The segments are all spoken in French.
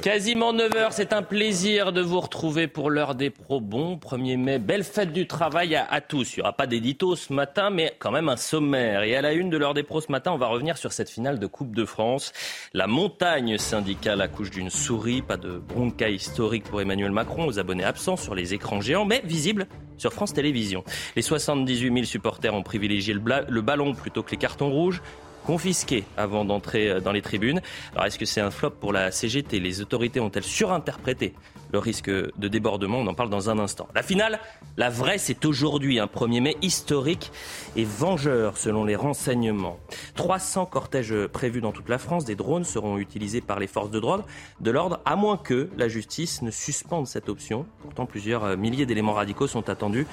Quasiment 9h, c'est un plaisir de vous retrouver pour l'heure des pros. Bon 1er mai, belle fête du travail à, tous. Il n'y aura pas d'édito ce matin, mais quand même un sommaire. Et à la une de l'heure des pros ce matin, on va revenir sur cette finale de Coupe de France. La montagne syndicale accouche d'une souris, pas de bronca historique pour Emmanuel Macron, aux abonnés absents sur les écrans géants, mais visibles sur France Télévisions. Les 78 000 supporters ont privilégié le ballon plutôt que les cartons rouges confisqués avant d'entrer euh, dans les tribunes. Alors est-ce que c'est un flop pour la CGT Les autorités ont-elles surinterprété le risque de débordement? On en parle dans un instant. La finale, la vraie, c'est aujourd'hui, un 1er mai historique et vengeur selon les renseignements. 300 cortèges prévus dans toute la France, des drones seront utilisés par les forces de drogue, de l'ordre, à moins que la justice ne suspende cette option. Pourtant, plusieurs euh, milliers d'éléments radicaux sont attendus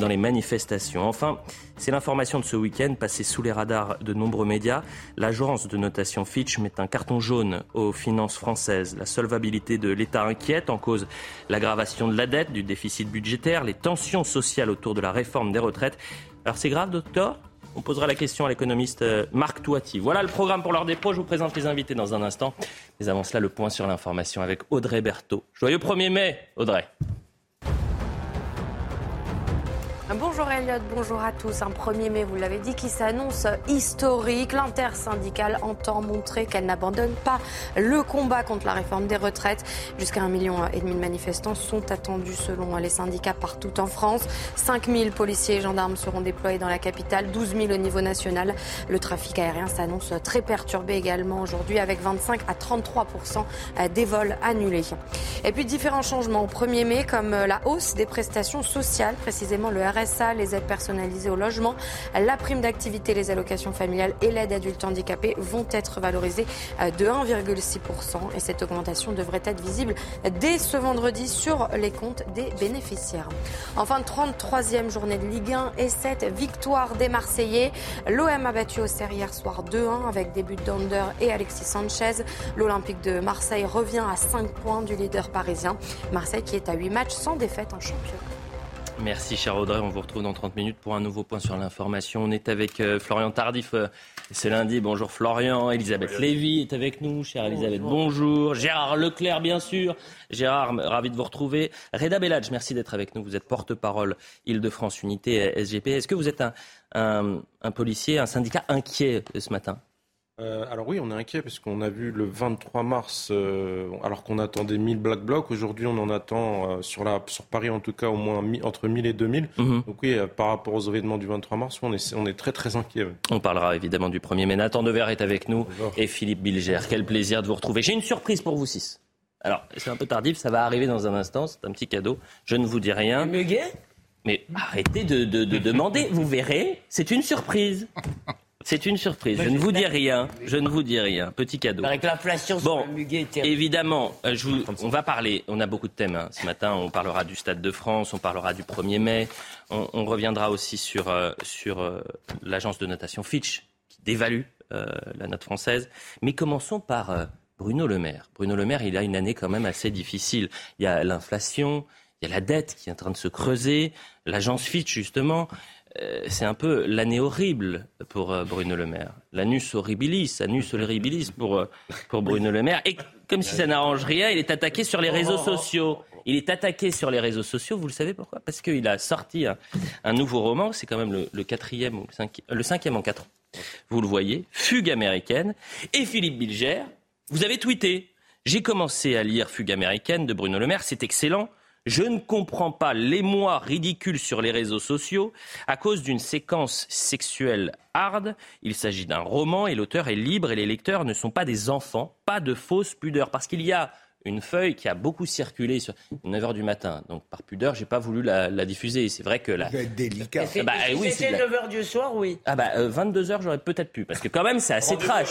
dans les manifestations. Enfin, c'est l'information de ce week-end passée sous les radars de nombreux médias. L'agence de notation Fitch met un carton jaune aux finances françaises. La solvabilité de l'État inquiète en cause l'aggravation de la dette, du déficit budgétaire, les tensions sociales autour de la réforme des retraites. Alors c'est grave, docteur? On posera la question à l'économiste euh, Marc Toiti. Voilà le programme pour l'heure des. Je vous présente les invités dans un instant. Mais avant cela, le point sur l'information avec Audrey Berthaud. Joyeux 1er mai, Audrey. Bonjour Elliot, bonjour à tous. Un 1er mai, vous l'avez dit, qui s'annonce historique. L'intersyndicale entend montrer qu'elle n'abandonne pas le combat contre la réforme des retraites. Jusqu'à un million et demi de manifestants sont attendus selon les syndicats partout en France. 5000 policiers et gendarmes seront déployés dans la capitale, 12 000 au niveau national. Le trafic aérien s'annonce très perturbé également aujourd'hui avec 25 à 33% des vols annulés. Et puis différents changements au 1er mai comme la hausse des prestations sociales, précisément le RSA, les aides personnalisées au logement, la prime d'activité, les allocations familiales et l'aide adulte handicapé vont être valorisées euh, de 1,6%. Et cette augmentation devrait être visible dès ce vendredi sur les comptes des bénéficiaires. Enfin, 33e journée de Ligue 1 et 7 victoire des Marseillais. L'OM a battu au Auxerre hier soir 2-1 avec des buts d'Under et Alexis Sanchez. L'Olympique de Marseille revient à 5 points du leader parisien. Marseille qui est à 8 matchs sans défaite en championnat. Merci, cher Audrey. On vous retrouve dans 30 minutes pour un nouveau point sur l'information. On est avec euh, Florian Tardif euh, ce lundi. Bonjour Florian. Elisabeth Lévy est avec nous. Chère Elisabeth, bonjour. Gérard Leclerc, bien sûr. Gérard, ravi de vous retrouver. Reda Belladj, merci d'être avec nous. Vous êtes porte-parole Île-de-France Unité SGP. Est-ce que vous êtes un, un, un policier, un syndicat inquiet euh, ce matin? Euh, alors oui, on est inquiet parce qu'on a vu le 23 mars, euh, alors qu'on attendait 1000 Black Blocs, aujourd'hui on en attend euh, sur, la, sur Paris en tout cas au moins mi- entre 1000 et 2000. Mhm. Donc oui, euh, par rapport aux événements du 23 mars, on est, on est très très inquiet. oui. On parlera évidemment du 1er mai. Nathan Dever est avec nous Bonjour. et Philippe Bilger. Quel plaisir de vous retrouver. J'ai une surprise pour vous six. Alors, c'est un peu tardif, ça va arriver dans un instant, c'est un petit cadeau. Je ne vous dis rien. Mais arrêtez de, de- de demander, vous verrez, c'est une surprise. C'est une surprise. Je ne vous dis rien. Je ne vous dis rien. Petit cadeau. Avec l'inflation sur Bon, le muguet était évidemment, euh, je vous- on va parler, on a beaucoup de thèmes hein. ce matin, on parlera du Stade de France, on parlera du 1er mai, on, on reviendra aussi sur, euh, sur euh, l'agence de notation Fitch qui dévalue euh, la note française. Mais commençons par euh, Bruno Le Maire. Bruno Le Maire, il a une année quand même assez difficile. Il y a l'inflation, il y a la dette qui est en train de se creuser, l'agence Fitch justement. Euh, c'est un peu l'année horrible pour euh, Bruno Le Maire. L'anus horribilis, anus horribilis pour, euh, pour Bruno Le Maire. Et comme si ça n'arrange rien, il est attaqué sur les réseaux sociaux. Il est attaqué sur les réseaux sociaux, vous le savez pourquoi? Parce qu'il a sorti un, nouveau roman, c'est quand même le, quatrième ou le cinquième en quatre ans. Vous le voyez, Fugue américaine. Et Philippe Bilger, vous avez tweeté. J'ai commencé à lire Fugue américaine de Bruno Le Maire, c'est excellent. Je ne comprends pas l'émoi ridicule sur les réseaux sociaux à cause d'une séquence sexuelle hard. Il s'agit d'un roman et l'auteur est libre et les lecteurs ne sont pas des enfants, pas de fausse pudeur. Parce qu'il y a une feuille qui a beaucoup circulé sur 9h du matin. Donc par pudeur, j'ai pas voulu la, diffuser. C'est vrai que la... Délicat. Ah bah, oui, c'était 9h du soir, oui. Ah bah 22h, euh, j'aurais peut-être pu parce que quand même c'est assez trash.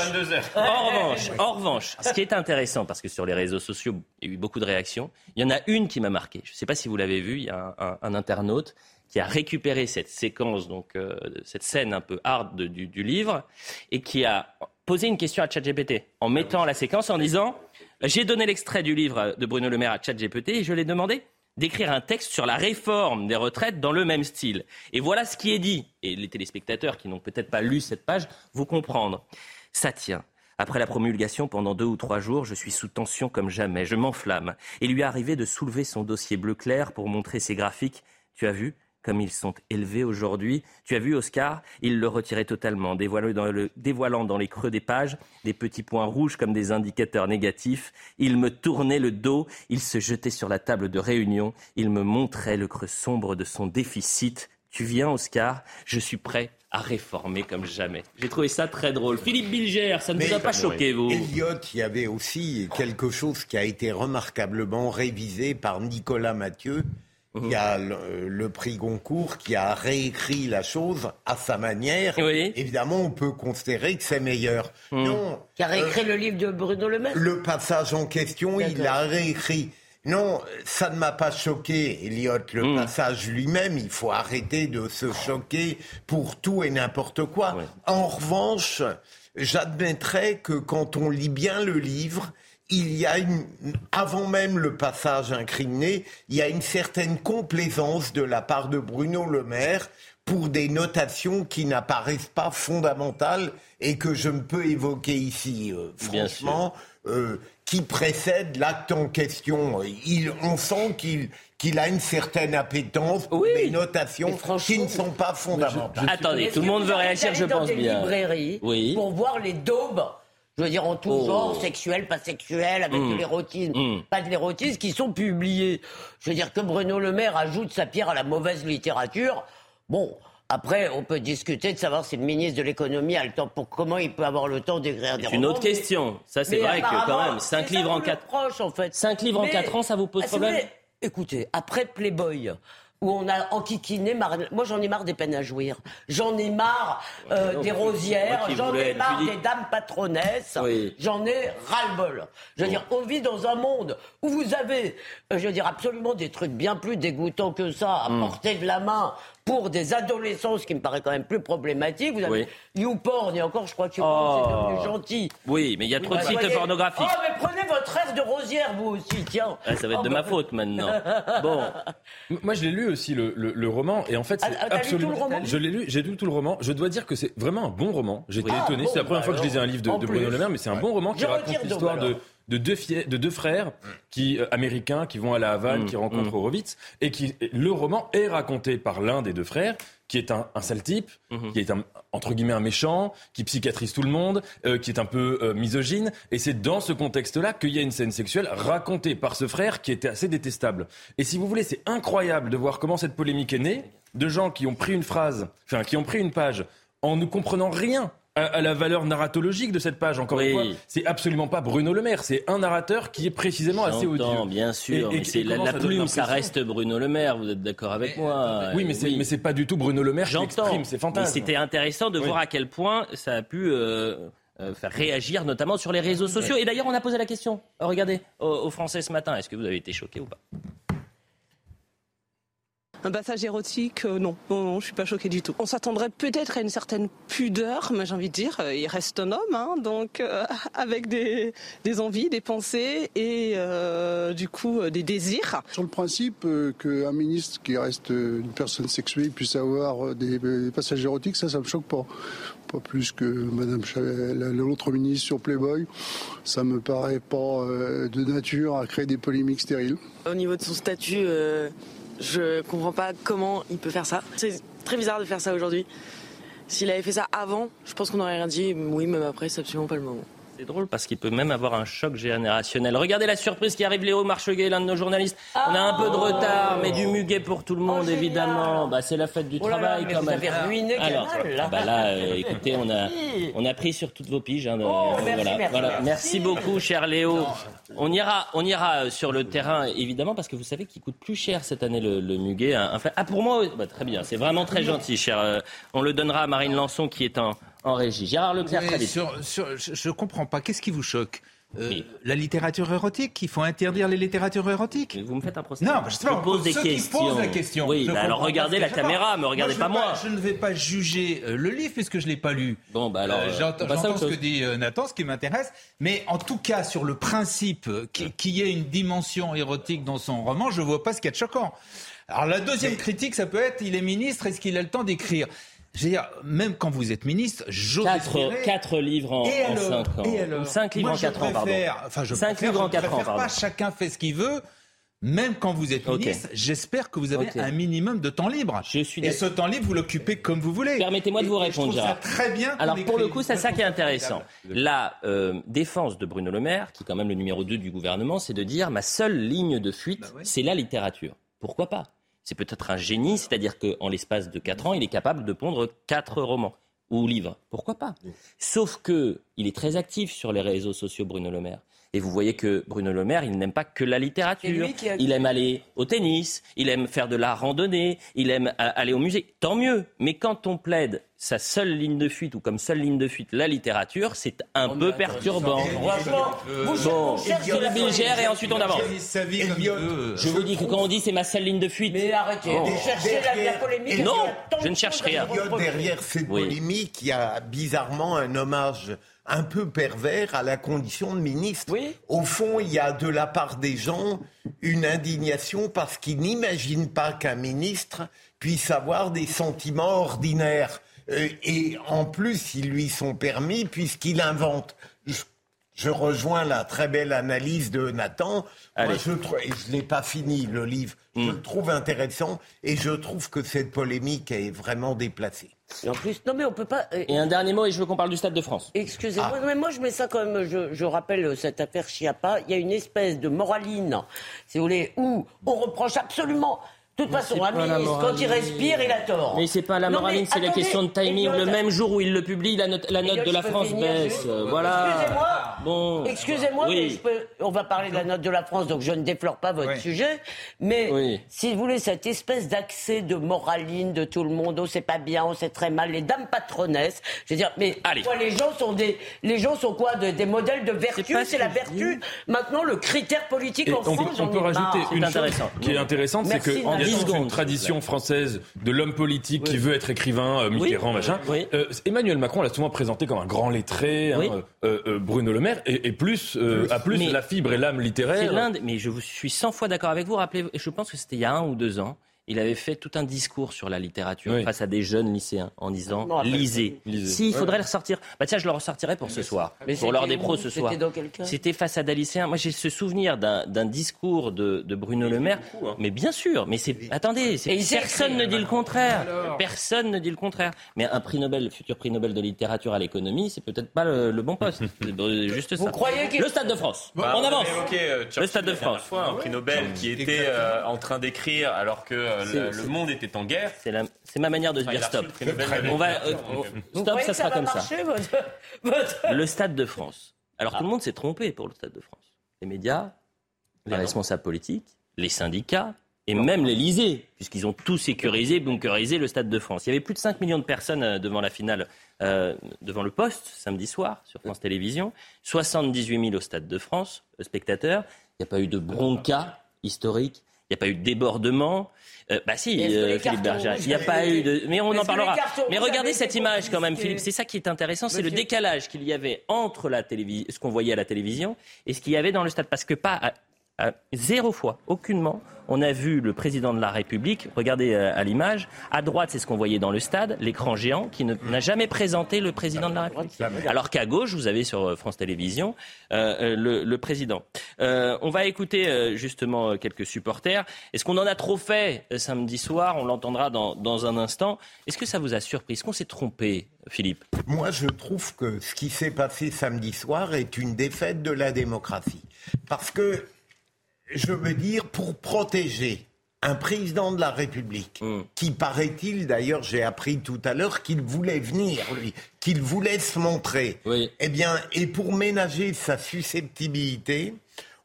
En revanche, en revanche, ce qui est intéressant parce que sur les réseaux sociaux, il y a eu beaucoup de réactions. Il y en a une qui m'a marqué. Je ne sais pas si vous l'avez vu, il y a un, internaute qui a récupéré cette séquence, donc euh, cette scène un peu hard du, du livre, et qui a posé une question à ChatGPT en mettant la séquence en disant j'ai donné l'extrait du livre de Bruno Le Maire à ChatGPT et je lui ai demandé d'écrire un texte sur la réforme des retraites dans le même style. Et voilà ce qui est dit. Et les téléspectateurs qui n'ont peut-être pas lu cette page vont comprendre. Ça tient. Après la promulgation, pendant deux ou trois jours, je suis sous tension comme jamais. Je m'enflamme. Il lui est arrivé de soulever son dossier bleu clair pour montrer ses graphiques. Tu as vu? Comme ils sont élevés aujourd'hui. Tu as vu, Oscar, il le retirait totalement, dévoilant dans, les creux des pages des petits points rouges comme des indicateurs négatifs. Il me tournait le dos, il se jetait sur la table de réunion, il me montrait le creux sombre de son déficit. Tu viens, Oscar, je suis prêt à réformer comme jamais. J'ai trouvé ça très drôle. Philippe Bilger, ça ne vous a pas choqué, vous Elliot, il y avait aussi quelque chose qui a été remarquablement révisé par Nicolas Mathieu, il y a le, prix Goncourt qui a réécrit la chose à sa manière. Évidemment, on peut considérer que c'est meilleur. Mmh. Non, qui a réécrit le livre de Bruno Le Maire Le passage en question, il l'a réécrit. Non, ça ne m'a pas choqué, Elliot, le mmh. passage lui-même. Il faut arrêter de se choquer pour tout et n'importe quoi. En revanche, j'admettrais que quand on lit bien le livre, il y a une, avant même le passage incriminé, il y a une certaine complaisance de la part de Bruno Le Maire pour des notations qui n'apparaissent pas fondamentales et que je ne peux évoquer ici, euh, franchement, euh, qui précèdent l'acte en question. Il, on sent qu'il qu'il a une certaine appétence pour des notations qui ne sont pas fondamentales. Attendez, tout le monde veut réagir, je pense bien. Librairies oui. pour voir les daubes je veux dire en tout oh. genre, sexuel, pas sexuel, avec de mm. l'érotisme, mm. pas de l'érotisme, qui sont publiés. Je veux dire que Bruno Le Maire ajoute sa pierre à la mauvaise littérature. Bon, après, on peut discuter de savoir si le ministre de l'économie a le temps pour comment il peut avoir le temps d'écrire des C'est une autre question. Ça, c'est vrai que quand même, 5 livres en 4 en fait. 5 livres en 4 ans, ça vous pose ah, problème Écoutez, après Playboy, où on a enquiquiné. Moi, j'en ai marre des peines à jouir. J'en ai marre euh, des rosières. J'en ai marre des dames patronesses. J'en ai ras-le-bol. Je veux dire, on vit dans un monde où vous avez, euh, je veux dire, absolument des trucs bien plus dégoûtants que ça à hmm. porter de la main pour des adolescents, ce qui me paraît quand même plus problématique. Vous avez YouPorn, et encore, je crois que YouPorn, c'est devenu oh. gentil. Oui, mais il y a trop de sites pornographiques. Oh, mais prenez votre rêve de rosière, vous aussi, tiens. Ah, ça va être de oh, ma faute maintenant. bon. Moi, je l'ai lu aussi, le, roman, et en fait, c'est absolument. Lu tout le roman je l'ai lu, j'ai lu tout le roman. Je dois dire que c'est vraiment un bon roman. J'ai été étonné. c'est la première fois que je lisais un livre de, Bruno Le Maire, mais c'est un bon roman qui raconte l'histoire de de deux, de deux frères qui, euh, américains qui vont à la Havane, mm, qui rencontrent mm. Horowitz, et qui le roman est raconté par l'un des deux frères, qui est un, sale type, mm-hmm. qui est un, entre guillemets un méchant, qui psychiatrise tout le monde, euh, qui est un peu euh, misogyne. Et c'est dans ce contexte-là qu'il y a une scène sexuelle racontée par ce frère qui était assez détestable. Et si vous voulez, c'est incroyable de voir comment cette polémique est née, de gens qui ont pris une phrase, enfin qui ont pris une page en ne comprenant rien à, la valeur narratologique de cette page. Encore une fois, c'est absolument pas Bruno Le Maire, c'est un narrateur qui est précisément assez odieux. bien sûr. Et, la, plume, ça reste Bruno Le Maire. Vous êtes d'accord avec moi Oui, mais c'est mais c'est pas du tout Bruno Le Maire qui exprime. C'est fantastique. C'était intéressant de voir à quel point ça a pu. Euh, euh, faire réagir, notamment sur les réseaux sociaux. Et d'ailleurs, on a posé la question, regardez, aux Français ce matin, est-ce que vous avez été choqué ou pas? Un passage érotique, euh, non. non, non, je suis pas choquée du tout. On s'attendrait peut-être à une certaine pudeur, mais j'ai envie de dire, euh, il reste un homme, hein, donc euh, avec des, des, envies, des pensées et du coup des désirs. Sur le principe qu'un ministre qui reste une personne sexuée puisse avoir des, passages érotiques, ça, ça me choque pas. Pas plus que Madame l'autre ministre sur Playboy. Ça me paraît pas de nature à créer des polémiques stériles. Au niveau de son statut je comprends pas comment il peut faire ça. C'est très bizarre de faire ça aujourd'hui. S'il avait fait ça avant, je pense qu'on aurait rien dit. Oui, même après, c'est absolument pas le moment. C'est drôle parce qu'il peut même avoir un choc générationnel. Regardez la surprise qui arrive, Léo Marcheguet, l'un de nos journalistes. On a un peu de retard, mais du muguet pour tout le monde, oh, évidemment. Bah, c'est la fête du oh travail quand même. Vous avez ruiné Alors, là. Bah là, euh, écoutez, on a, on a pris sur toutes vos piges. Hein, oh, merci, voilà, merci, voilà. merci, beaucoup, cher Léo. On ira, on ira euh, sur le terrain, évidemment, parce que vous savez qu'il coûte plus cher cette année le, muguet. ah, pour moi, bah, très bien, c'est vraiment très gentil, cher. Euh, on le donnera à Marine Lançon qui est en, en régie. Gérard Leclerc, très vite. je ne comprends pas. Qu'est-ce qui vous choque? Euh, la littérature érotique, il faut interdire les littératures érotiques? vous me faites un procès. Non, je, pose des questions. la question. Oui, bah alors regardez la caméra, me regardez pas moi. je ne vais pas juger euh, le livre puisque je l'ai pas lu. Bon, bah alors. Euh, j'entends ce que dit Nathan, ce qui m'intéresse, mais en tout cas sur le principe qu'il y ait une dimension érotique dans son roman, je vois pas ce qu'il y a de choquant. Alors la deuxième critique, ça peut être il est ministre, est-ce qu'il a le temps d'écrire? Je veux dire, même quand vous êtes ministre, j'ose quatre, quatre livres en, et alors, 5 ans. Et alors, 5 livres en 4 ans, pardon. Enfin, je 5 livres en 4 ans, pardon. Pas, chacun fait ce qu'il veut. Même quand vous êtes ministre, j'espère que vous avez un minimum de temps libre. Je suis et ce temps libre, vous l'occupez comme vous voulez. Permettez-moi de vous répondre, je trouve ça très bien. Alors pour le coup, c'est ça qui est intéressant. La euh, défense de Bruno Le Maire, qui est quand même le numéro 2 du gouvernement, c'est de dire ma seule ligne de fuite, bah c'est la littérature. Pourquoi pas? C'est peut-être un génie, c'est-à-dire qu'en l'espace de 4 ans, il est capable de pondre 4 romans ou livres. Pourquoi pas? Sauf que il est très actif sur les réseaux sociaux, Bruno Le Maire. Et vous voyez que Bruno Le Maire, il n'aime pas que la littérature. Il aime aller au tennis, il aime faire de la randonnée, il aime aller au musée. Tant mieux. Mais quand on plaide sa seule ligne de fuite ou comme seule ligne de fuite la littérature, c'est un peu perturbant. Franchement, bon, et ensuite on avance. Je vous dis que quand on dit c'est ma seule ligne de fuite. Mais arrêtez, vous cherchez la, polémique. Non, je ne cherche rien. Derrière cette polémique, il y a bizarrement un hommage un peu pervers à la condition de ministre. Oui. Au fond, il y a de la part des gens une indignation parce qu'ils n'imaginent pas qu'un ministre puisse avoir des sentiments ordinaires. Euh, et en plus, ils lui sont permis puisqu'il invente. Je, rejoins la très belle analyse de Nathan. Moi, je, et je l'ai pas fini, le livre. Je hmm. le trouve intéressant et je trouve que cette polémique est vraiment déplacée. Et en plus, non mais on peut pas. Euh, et un dernier mot, et je veux qu'on parle du Stade de France. Excusez-moi, ah. mais moi je mets ça comme je, je rappelle cette affaire Chiappa. Il y a une espèce de moraline, si vous voulez, où on reproche absolument de toute façon, un ministre, quand il respire, il a tort. Mais c'est pas la moraline, c'est la question de timing. Le même jour où il le publie, la note, la note de la France baisse. Voilà. Excusez-moi. Bon. Excusez-moi, mais je peux, on va parler de la note de la France, donc je ne déflore pas votre sujet. Mais si vous voulez, cette espèce d'accès de moraline de tout le monde, oh c'est pas bien, oh c'est très mal, les dames patronesses. Je veux dire, mais quoi, les gens sont des, les gens sont quoi, des modèles de vertu? C'est la vertu. Maintenant, le critère politique en France. On peut rajouter une chose qui est intéressante, c'est que une tradition française de l'homme politique qui veut être écrivain, euh, Mitterrand, machin. Euh, Emmanuel Macron l'a souvent présenté comme un grand lettré, hein, euh, Bruno Le Maire, et, plus, a plus la fibre et l'âme littéraire. mais je suis 100 fois d'accord avec vous. Rappelez, je pense que c'était il y a un ou deux ans il avait fait tout un discours sur la littérature face à des jeunes lycéens en disant lisez. Si, il faudrait le ressortir. Bah tiens, je le ressortirai pour ce soir, pour l'heure des pros ce soir. C'était face à des lycéens. Moi, j'ai ce souvenir d'un discours de, Bruno Le Maire. Hein. Mais bien sûr, mais c'est attendez, personne ne dit le contraire. Personne ne dit le contraire. Mais un prix Nobel, futur prix Nobel de littérature à l'économie, c'est peut-être pas le, bon poste. juste ça. Croyez le Stade de France. on avance. Euh, le Stade de France. Fois, un prix Nobel qui était euh, en train d'écrire alors que euh, le, monde était en guerre. C'est ma manière de dire stop. On va, euh, stop, ça sera comme ça. Le Stade de France. Alors tout le monde s'est trompé pour le Stade de France. Les médias, les responsables politiques, les syndicats, et même l'Elysée, puisqu'ils ont tout sécurisé, bunkerisé le Stade de France. Il y avait plus de 5 millions de personnes euh, devant la finale, euh, devant le poste, samedi soir, sur France Télévisions. 78 000 au Stade de France, spectateurs. Il n'y a pas eu de bronca historique. Il n'y a pas eu de débordement. Euh, bah si, euh, Philippe Berger. Il n'y a pas eu de. Mais on en parlera. Mais regardez cette image quand même, Philippe. C'est ça qui est intéressant, c'est le décalage qu'il y avait entre la télévision, ce qu'on voyait à la télévision et ce qu'il y avait dans le stade. Parce que pas zéro fois, aucunement, on a vu le président de la République, regardez euh, à l'image, à droite, c'est ce qu'on voyait dans le stade, l'écran géant, qui n'a jamais présenté le président de la République. Alors qu'à gauche, vous avez sur euh, France Télévisions euh, le, président. on va écouter justement quelques supporters. Est-ce qu'on en a trop fait samedi soir? On l'entendra dans, dans un instant. Est-ce que ça vous a surpris? Est-ce qu'on s'est trompé Philippe? Moi, je trouve que ce qui s'est passé samedi soir est une défaite de la démocratie. Parce que je veux dire, pour protéger un président de la République, mm. qui paraît-il, d'ailleurs j'ai appris tout à l'heure qu'il voulait venir, lui, qu'il voulait se montrer, eh bien, et pour ménager sa susceptibilité,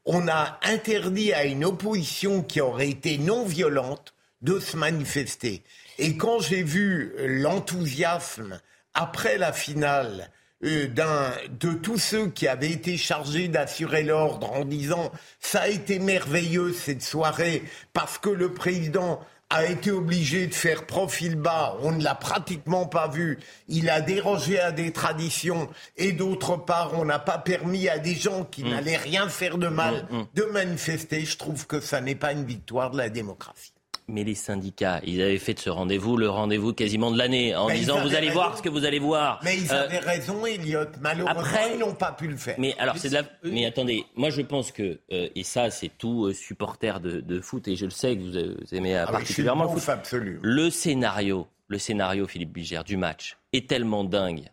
on a interdit à une opposition qui aurait été non violente de se manifester. Et quand j'ai vu l'enthousiasme après la finale de tous ceux qui avaient été chargés d'assurer l'ordre en disant ça a été merveilleux cette soirée parce que le président a été obligé de faire profil bas, on ne l'a pratiquement pas vu, il a dérogé à des traditions et d'autre part on n'a pas permis à des gens qui mm. n'allaient rien faire de mal mm, mm. de manifester, je trouve que ça n'est pas une victoire de la démocratie mais les syndicats, ils avaient fait de ce rendez-vous le rendez-vous quasiment de l'année, en disant vous allez voir ce que vous allez voir. Mais ils avaient euh, raison, Elliot. Malheureusement, après, ils n'ont pas pu le faire. Mais alors, c'est de la... Mais attendez, moi je pense que, euh, et ça c'est tout euh, supporter de, foot, et je le sais que vous, aimez ah particulièrement le foot. Absolu. Le scénario, le scénario, Philippe Bigère, du match est tellement dingue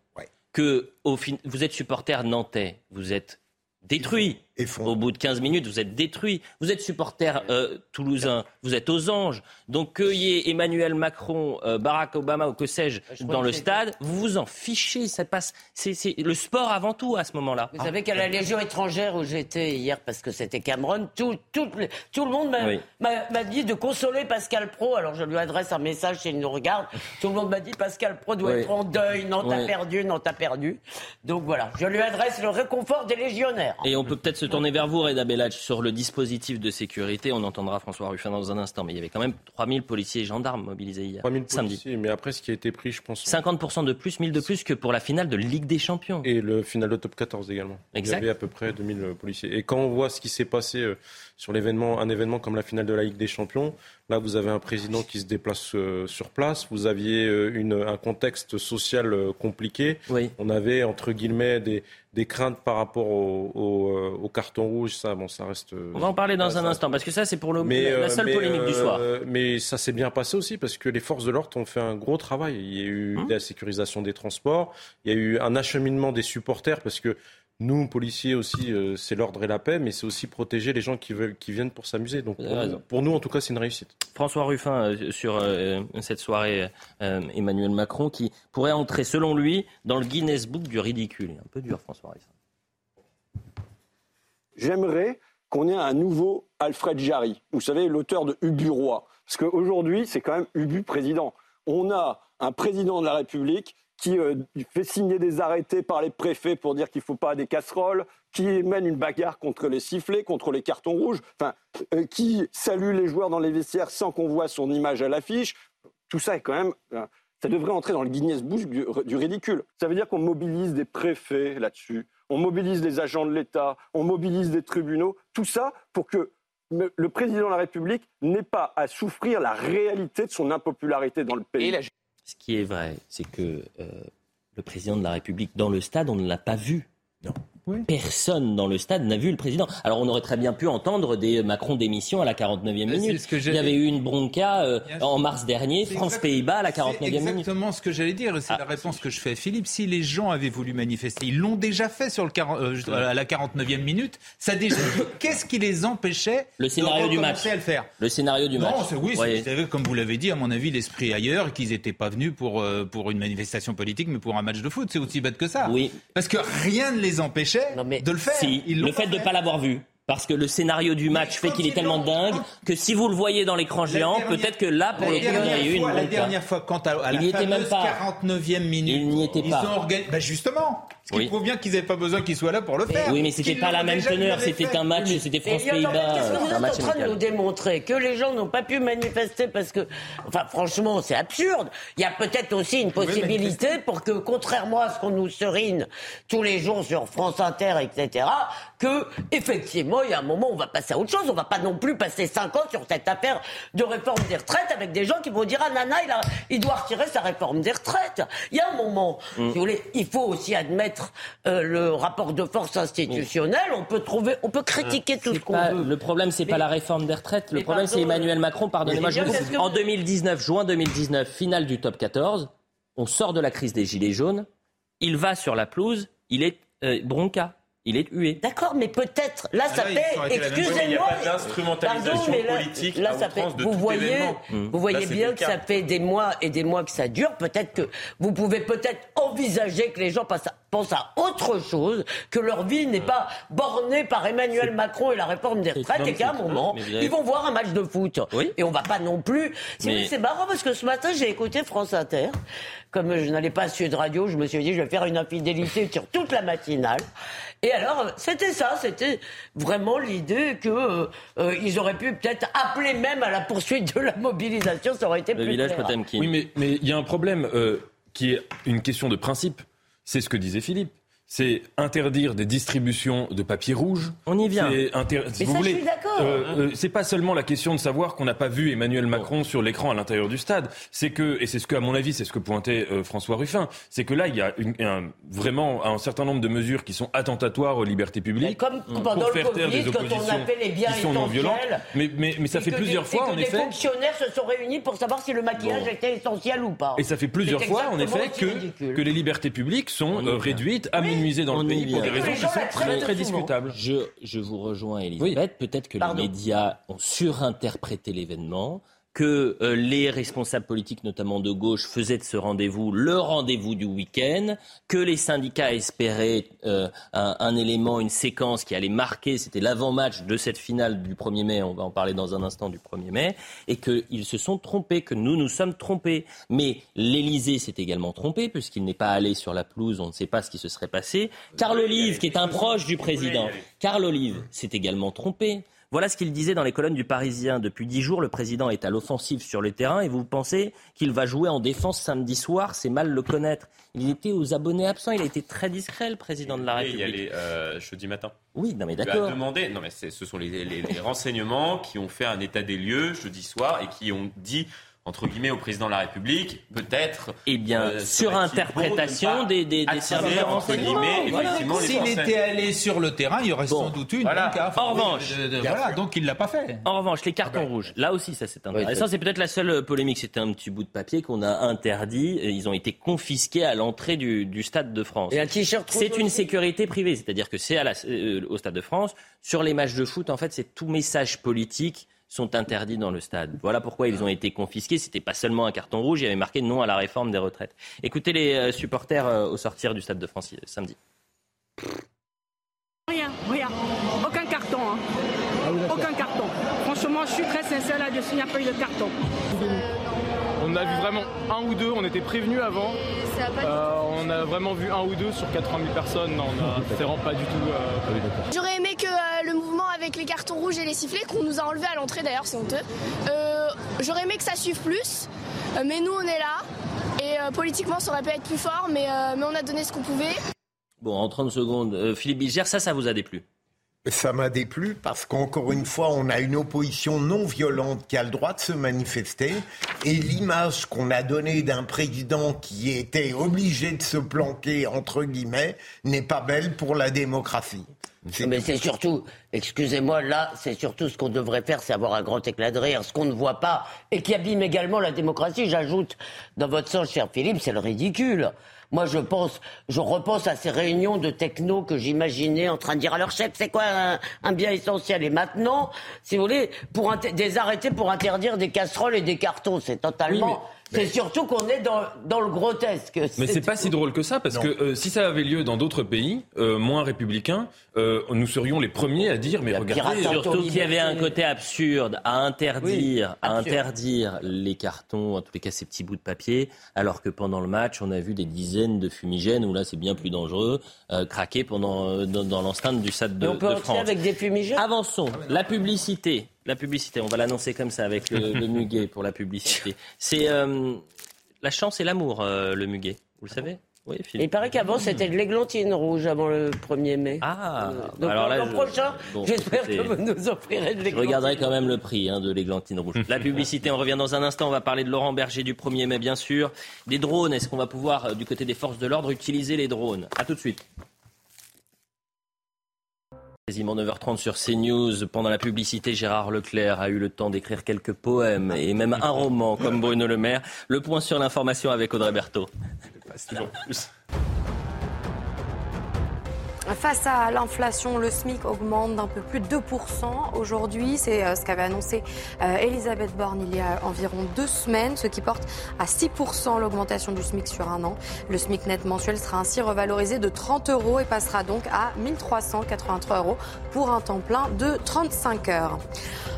que au fin... vous êtes supporter nantais, vous êtes détruit. Au bout de 15 minutes, vous êtes détruit. Vous êtes supporter euh, toulousain, vous êtes aux anges. Donc qu'il y ait Emmanuel Macron, euh, Barack Obama ou que sais-je dans le stade, vous vous en fichez. Ça passe. C'est le sport avant tout à ce moment-là. Vous savez qu'à la Légion étrangère où j'étais hier, parce que c'était Cameron, tout, tout, tout, le monde m'a dit de consoler Pascal Pro. Alors je lui adresse un message s'il nous regarde. Tout le monde m'a dit Pascal Pro doit être en deuil. Non, t'as perdu, non, t'as perdu. Donc voilà, je lui adresse le réconfort des légionnaires. Et on peut peut-être se tourner vers vous, Reda Bellage, sur le dispositif de sécurité. On entendra François Ruffin dans un instant, mais il y avait quand même 3000 policiers et gendarmes mobilisés hier. 3000 samedi. policiers, mais après, ce qui a été pris, je pense. 50% de plus, 1000 de plus que pour la finale de Ligue des Champions. Et le final de top 14 également. Exact. Il y avait à peu près 2000 policiers. Et quand on voit ce qui s'est passé euh, sur l'événement, un événement comme la finale de la Ligue des Champions, Là, vous avez un président qui se déplace euh, sur place. Vous aviez euh, un contexte social compliqué. Oui. On avait, entre guillemets, des, des craintes par rapport au, euh, carton rouge, ça, bon, ça reste. On va en parler dans un instant, parce que ça, c'est pour le, mais, la seule polémique du soir. mais ça s'est bien passé aussi, parce que les forces de l'ordre ont fait un gros travail. Il y a eu hum. la sécurisation des transports, il y a eu un acheminement des supporters, parce que nous, policiers aussi, euh, c'est l'ordre et la paix, mais c'est aussi protéger les gens qui, veulent, qui viennent pour s'amuser. Donc pour, nous, en tout cas, c'est une réussite. François Ruffin, euh, sur euh, cette soirée, Emmanuel Macron, qui pourrait entrer, selon lui, dans le Guinness Book du ridicule. Un peu dur, François Ruffin. J'aimerais qu'on ait un nouveau Alfred Jarry, vous savez, l'auteur de Ubu Roi. Parce qu'aujourd'hui, c'est quand même Ubu président. On a un président de la République qui euh, fait signer des arrêtés par les préfets pour dire qu'il ne faut pas des casseroles, qui mène une bagarre contre les sifflets, contre les cartons rouges, enfin, euh, qui salue les joueurs dans les vestiaires sans qu'on voit son image à l'affiche. Tout ça est quand même. Euh, ça devrait entrer dans le Guinness Book du, du ridicule. Ça veut dire qu'on mobilise des préfets là-dessus, on mobilise les agents de l'État, on mobilise des tribunaux, tout ça pour que le président de la République n'ait pas à souffrir la réalité de son impopularité dans le pays. Ce qui est vrai, c'est que euh, le président de la République dans le stade, on ne l'a pas vu. Non. Personne dans le stade n'a vu le président. Alors on aurait très bien pu entendre des Macron démission à la 49e bah, minute. Il y avait eu une bronca euh, en mars dernier, France-Pays-Bas à la 49e minute. C'est exactement ce que j'allais dire, c'est la ah. réponse que je fais à Philippe. Si les gens avaient voulu manifester, ils l'ont déjà fait sur le euh, à la 49e minute. Ça déjà Qu'est-ce qui les empêchait le scénario de du match à le faire? Le scénario du match. Non, oui, comme vous l'avez dit, à mon avis, l'esprit ailleurs, qu'ils n'étaient pas venus pour, euh, pour une manifestation politique, mais pour un match de foot. C'est aussi bête que ça. Oui. Parce que rien ne les empêchait de le faire. Si, le fait de ne pas l'avoir vu. Parce que le scénario du match fait qu'il est tellement dingue que si vous le voyez dans l'écran géant, peut-être que là, pour le coup, il y a eu une. La dernière fois, quand à, à la même pas. 49e minute, il n'y était pas. Ont bah justement, ce qui prouve bien qu'ils n'avaient pas besoin qu'il soit là pour le faire. Oui, mais c'était pas la même teneur. C'était un match, c'était France-Pays-Bas. Qu'est-ce que vous êtes en train de nous démontrer Que les gens n'ont pas pu manifester parce que, enfin, franchement, c'est absurde. Il y a peut-être aussi une possibilité pour que, contrairement à ce qu'on nous serine tous les jours sur France Inter, etc., que, effectivement, moment, il y a un moment, on va passer à autre chose. On va pas non plus passer 5 ans sur cette affaire de réforme des retraites avec des gens qui vont dire ah nana, il, il doit retirer sa réforme des retraites. Il y a un moment, mm. si vous voulez, il faut aussi admettre euh, le rapport de force institutionnel. On peut trouver, on peut critiquer tout ce qu'on veut. Le problème, c'est pas la réforme des retraites. Le problème, c'est Emmanuel Macron. Pardonnez-moi, en 2019, juin 2019, finale du top 14, on sort de la crise des gilets jaunes. Il va sur la pelouse, il est euh, bronca il est hué. D'accord, mais peut-être. Là, ça fait. Excusez-moi. Il n'y a pas d'instrumentalisation politique là, ça fait, vous voyez, Vous voyez bien que ça fait des mois et des mois que ça dure. Peut-être que vous pouvez peut-être envisager que les gens pensent à autre chose, que leur vie n'est pas bornée par Emmanuel Macron et la réforme des retraites, et qu'à un moment, ils vont voir un match de foot. Oui. Et on va pas non plus. C'est marrant parce que ce matin, j'ai écouté France Inter. Comme je n'allais pas à de Radio, je me suis dit, je vais faire une infidélité sur toute la matinale. Et alors, c'était ça, c'était vraiment l'idée qu'ils euh, euh, auraient pu peut-être appeler même à la poursuite de la mobilisation, ça aurait été Le plus village clair. Potemkin. Oui, mais il y a un problème euh, qui est une question de principe. C'est ce que disait Philippe c'est interdire des distributions de papier rouge. On y vient. Si vous voulez, euh, euh, c'est pas seulement la question de savoir qu'on n'a pas vu Emmanuel Macron sur l'écran à l'intérieur du stade. C'est que, et c'est ce que, à mon avis, c'est ce que pointait euh, François Ruffin, c'est que là, il y a un, vraiment un certain nombre de mesures qui sont attentatoires aux libertés publiques. comme pendant pour faire taire des oppositions les biens qui sont non. Mais, mais, mais ça fait plusieurs fois, en effet. Les fonctionnaires se sont réunis pour savoir si le maquillage était essentiel ou pas. Et ça fait plusieurs fois, en effet, que, que les libertés publiques sont réduites dans le pays pour des raisons qui sont très, très discutables. Je, je vous rejoins, Elisabeth. Peut-être que les médias ont surinterprété l'événement que euh, les responsables politiques, notamment de gauche, faisaient de ce rendez-vous le rendez-vous du week-end, que les syndicats espéraient euh, un, élément, une séquence qui allait marquer, c'était l'avant-match de cette finale du 1er mai, on va en parler dans un instant du 1er mai, et qu'ils se sont trompés, que nous nous sommes trompés. Mais l'Élysée s'est également trompé, puisqu'il n'est pas allé sur la pelouse, on ne sait pas ce qui se serait passé. Carl Olive, qui est un proche du président, Carl Olive s'est également trompé. Voilà ce qu'il disait dans les colonnes du Parisien. Depuis dix jours, le président est à l'offensive sur le terrain et vous pensez qu'il va jouer en défense samedi soir C'est mal le connaître. Il était aux abonnés absents. Il a été très discret, le président de la République. Il y allait euh, jeudi matin. Oui, non mais d'accord. Il a demandé. Non mais ce sont les, les renseignements qui ont fait un état des lieux jeudi soir et qui ont dit entre guillemets, au président de la République, peut-être. Eh bien, euh, sur interprétation des, des, des services de renseignement. S'il était allé sur le terrain, il y aurait sans doute une. Voilà. en revanche, voilà, donc il l'a pas fait. En revanche, les cartons rouges, là aussi, ça c'est intéressant. c'est peut-être la seule euh, polémique. C'était un petit bout de papier qu'on a interdit. Ils ont été confisqués à l'entrée du, du, Stade de France. Et un t-shirt C'est une sécurité privée, c'est-à-dire que c'est euh, au Stade de France. Sur les matchs de foot, en fait, c'est tout message politique sont interdits dans le stade. Voilà pourquoi ils ont été confisqués. C'était pas seulement un carton rouge, il y avait marqué non à la réforme des retraites. Écoutez les euh, supporters euh, au sortir du stade de France euh, samedi. Rien, rien. Aucun carton. Hein. Ah Aucun carton. Franchement, je suis très sincère là-dessus, il n'y a pas eu de carton. On a vu vraiment un ou deux, on était prévenus avant. on a vraiment vu un ou deux sur 80 000 personnes. Non, c'est vraiment pas du tout. J'aurais aimé que le mouvement avec les cartons rouges et les sifflets qu'on nous a enlevés à l'entrée d'ailleurs, c'est honteux. Euh, j'aurais aimé que ça suive plus, euh, mais nous on est là. Et euh, politiquement ça aurait pu être plus fort, mais, mais on a donné ce qu'on pouvait. Bon, en 30 secondes, Philippe Bilger, ça, ça vous a déplu? Ça m'a déplu parce qu'encore une fois, on a une opposition non violente qui a le droit de se manifester. Et l'image qu'on a donnée d'un président qui était obligé de se planquer, entre guillemets, n'est pas belle pour la démocratie. Mais c'est surtout, excusez-moi, là, c'est surtout ce qu'on devrait faire, c'est avoir un grand éclat de rire, ce qu'on ne voit pas, et qui abîme également la démocratie. J'ajoute, dans votre sens, cher Philippe, c'est le ridicule. Moi, je pense, je repense à ces réunions de techno que j'imaginais en train de dire à leur chef, c'est quoi un, bien essentiel? Et maintenant, si vous voulez, pour des arrêtés pour interdire des casseroles et des cartons, c'est totalement. C'est surtout qu'on est dans, dans, le grotesque. Mais c'est pas si drôle que ça, parce que euh, si ça avait lieu dans d'autres pays euh, moins républicains, euh, nous serions les premiers à dire mais regardez. Surtout qu'il y avait un côté absurde à interdire, à interdire les cartons, en tous les cas ces petits bouts de papier, alors que pendant le match, on a vu des dizaines de fumigènes où là c'est bien plus dangereux, craquer pendant dans, l'enceinte du stade de, on peut de France. avec des fumigènes? Avançons. La publicité. La publicité, on va l'annoncer comme ça avec le, muguet pour la publicité. C'est euh, la chance et l'amour, euh, le muguet. Vous le savez Oui, il paraît qu'avant, c'était de l'églantine rouge avant le 1er mai. Ah, euh, donc alors l'an prochain, j'espère que vous nous offrirez de l'églantine. Je regarderai quand même le prix hein, de l'églantine rouge. La publicité, on revient dans un instant. On va parler de Laurent Berger du 1er mai, bien sûr. Des drones, est-ce qu'on va pouvoir, du côté des forces de l'ordre, utiliser les drones? A tout de suite. Quasiment 9h30 sur CNews. Pendant la publicité, Gérard Leclerc a eu le temps d'écrire quelques poèmes et même un roman comme Bruno Le Maire. Le point sur l'information avec Audrey Berthaud. Face à l'inflation, le SMIC augmente d'un peu plus de 2% aujourd'hui. C'est euh, ce qu'avait annoncé euh, Elisabeth Borne il y a environ deux semaines, ce qui porte à 6% l'augmentation du SMIC sur un an. Le SMIC net mensuel sera ainsi revalorisé de 30 euros et passera donc à 1383 euros pour un temps plein de 35 heures.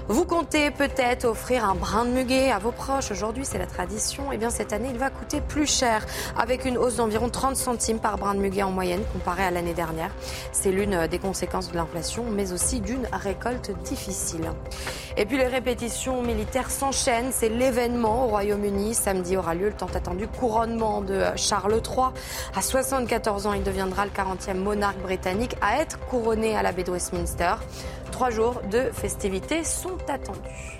Vous comptez peut-être offrir un brin de muguet à vos proches. Aujourd'hui, c'est la tradition. Et eh bien, cette année, il va coûter plus cher, avec une hausse d'environ 30 centimes par brin de muguet en moyenne, comparé à l'année dernière. C'est l'une des conséquences de l'inflation, mais aussi d'une récolte difficile. Et puis, les répétitions militaires s'enchaînent. C'est l'événement au Royaume-Uni. Samedi aura lieu le tant attendu couronnement de Charles III. À 74 ans, il deviendra le 40e monarque britannique à être couronné à l'abbé de Westminster. Trois jours de festivités sont attendus.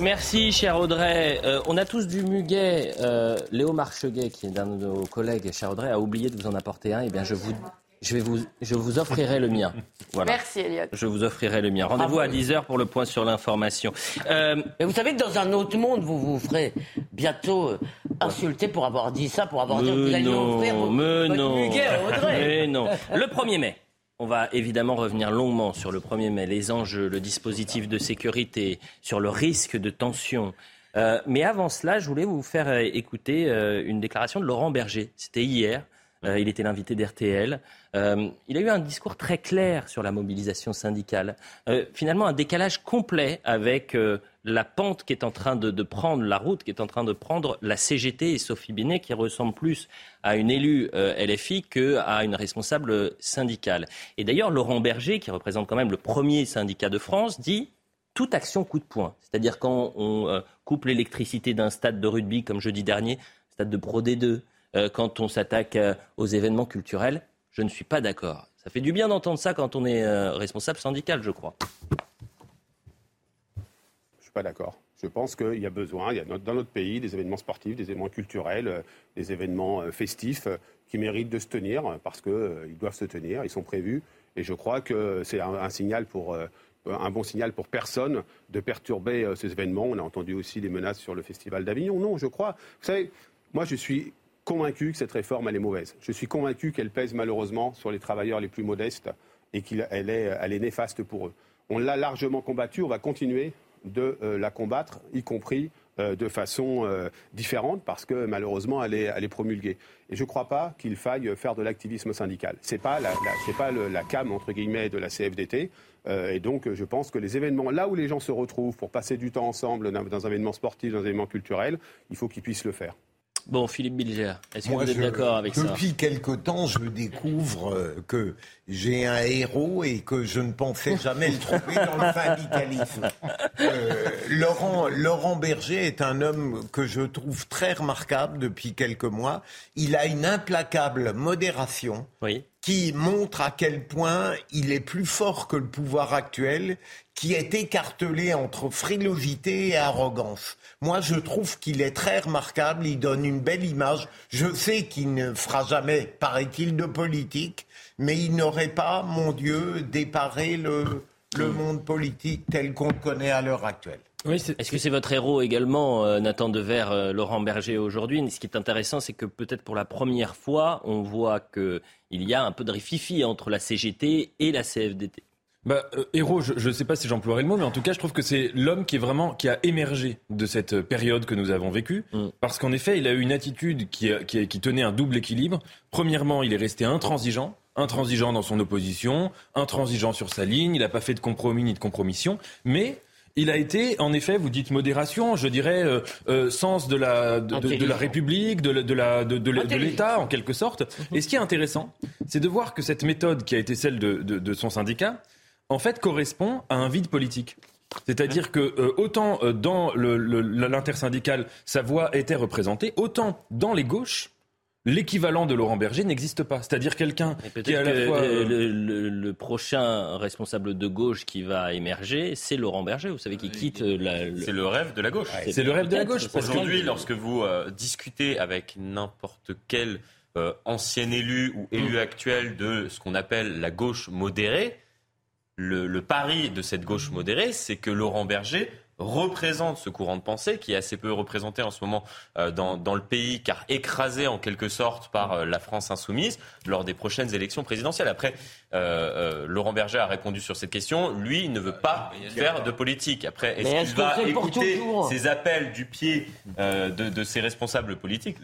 Merci, cher Audrey. Euh, on a tous du muguet. Euh, Léo Marcheguet, qui est d'un de nos collègues, cher Audrey, a oublié de vous en apporter un. Eh bien, je vous, je vais vous, je vous offrirai le mien. Voilà. Merci, Elliot. Je vous offrirai le mien. Rendez-vous à 10h pour le point sur l'information. Euh, Mais vous savez que dans un autre monde, vous vous ferez bientôt insulter pour avoir dit ça, pour avoir dit que vous alliez offrir mais non. à Audrey. Mais non. Le 1er mai. On va évidemment revenir longuement sur le 1er mai, les enjeux, le dispositif de sécurité, sur le risque de tension. Euh, mais avant cela, je voulais vous faire euh, écouter euh, une déclaration de Laurent Berger. C'était hier. Il était l'invité d'RTL. il a eu un discours très clair sur la mobilisation syndicale. finalement, un décalage complet avec la pente qui est en train de, prendre, la route qui est en train de prendre la CGT et Sophie Binet, qui ressemble plus à une élue euh, LFI qu'à une responsable syndicale. Et d'ailleurs, Laurent Berger, qui représente quand même le premier syndicat de France, dit toute action coup de poing. C'est-à-dire quand on euh, coupe l'électricité d'un stade de rugby, comme jeudi dernier, stade de Pro D2, euh, quand on s'attaque aux événements culturels, je ne suis pas d'accord. Ça fait du bien d'entendre ça quand on est responsable syndical, je crois d'accord. Je pense qu'il y a besoin, dans notre pays des événements sportifs, des événements culturels, euh, des événements euh, festifs euh, qui méritent de se tenir parce qu'ils doivent se tenir, ils sont prévus. Et je crois que c'est un, signal pour un bon signal pour personne de perturber ces événements. On a entendu aussi les menaces sur le Festival d'Avignon. Non, je crois. Vous savez, moi je suis convaincu que cette réforme, elle est mauvaise. Je suis convaincu qu'elle pèse malheureusement sur les travailleurs les plus modestes et qu'elle est, elle est néfaste pour eux. On l'a largement combattue, on va continuer de euh, la combattre, y compris euh, de façon euh, différente parce que malheureusement elle est, promulguée. Et je ne crois pas qu'il faille faire de l'activisme syndical. Ce n'est pas, la, pas la cam entre guillemets de la CFDT. et donc je pense que les événements, là où les gens se retrouvent pour passer du temps ensemble dans un événement sportif, dans un événement culturel, il faut qu'ils puissent le faire. Bon, Philippe Bilger, est-ce que vous êtes d'accord avec ça? Depuis quelque temps, je découvre euh, que j'ai un héros et que je ne pensais jamais le trouver dans le syndicalisme. Euh, Laurent, Laurent Berger est un homme que je trouve très remarquable depuis quelques mois. Il a une implacable modération. Oui qui montre à quel point il est plus fort que le pouvoir actuel, qui est écartelé entre frilosité et arrogance. Moi, je trouve qu'il est très remarquable, il donne une belle image. Je sais qu'il ne fera jamais, paraît-il, de politique, mais il n'aurait pas, mon Dieu, déparé le, le monde politique tel qu'on le connaît à l'heure actuelle. Est-ce que c'est votre héros également, euh, Nathan Dever, euh, Laurent Berger aujourd'hui? Ce qui est intéressant, c'est que peut-être pour la première fois, on voit qu'il y a un peu de rififi entre la CGT et la CFDT. Bah, euh, héros, je ne sais pas si j'emploierai le mot, mais en tout cas, je trouve que c'est l'homme qui est vraiment qui a émergé de cette période que nous avons vécue, mm. parce qu'en effet, il a eu une attitude qui, qui, qui tenait un double équilibre. Premièrement, il est resté intransigeant intransigeant dans son opposition, intransigeant sur sa ligne, il n'a pas fait de compromis ni de compromission, mais il a été, en effet, vous dites modération, je dirais euh, euh, sens de la, de, la République, de, la, de, l'État, en quelque sorte. Mhm. Et ce qui est intéressant, c'est de voir que cette méthode qui a été celle de, son syndicat, en fait, correspond à un vide politique. C'est-à-dire que euh, autant dans l'intersyndical, sa voix était représentée, autant dans les gauches, l'équivalent de Laurent Berger n'existe pas. C'est-à-dire quelqu'un qui est à la fois... Le, prochain responsable de gauche qui va émerger, c'est Laurent Berger. Vous savez, qui quitte la... C'est le rêve de la gauche. c'est le rêve de la gauche. Aujourd'hui, lorsque vous euh, discutez avec n'importe quel euh, ancien élu ou élu mm. actuel de ce qu'on appelle la gauche modérée, le pari de cette gauche modérée, c'est que Laurent Berger représente ce courant de pensée qui est assez peu représenté en ce moment euh, dans, dans, le pays, car écrasé en quelque sorte par euh, la France insoumise lors des prochaines élections présidentielles. Après, euh, Laurent Berger a répondu sur cette question. Lui, il ne veut pas faire de politique. Après, est-ce qu'il va écouter ces appels du pied de, de, ses responsables politiques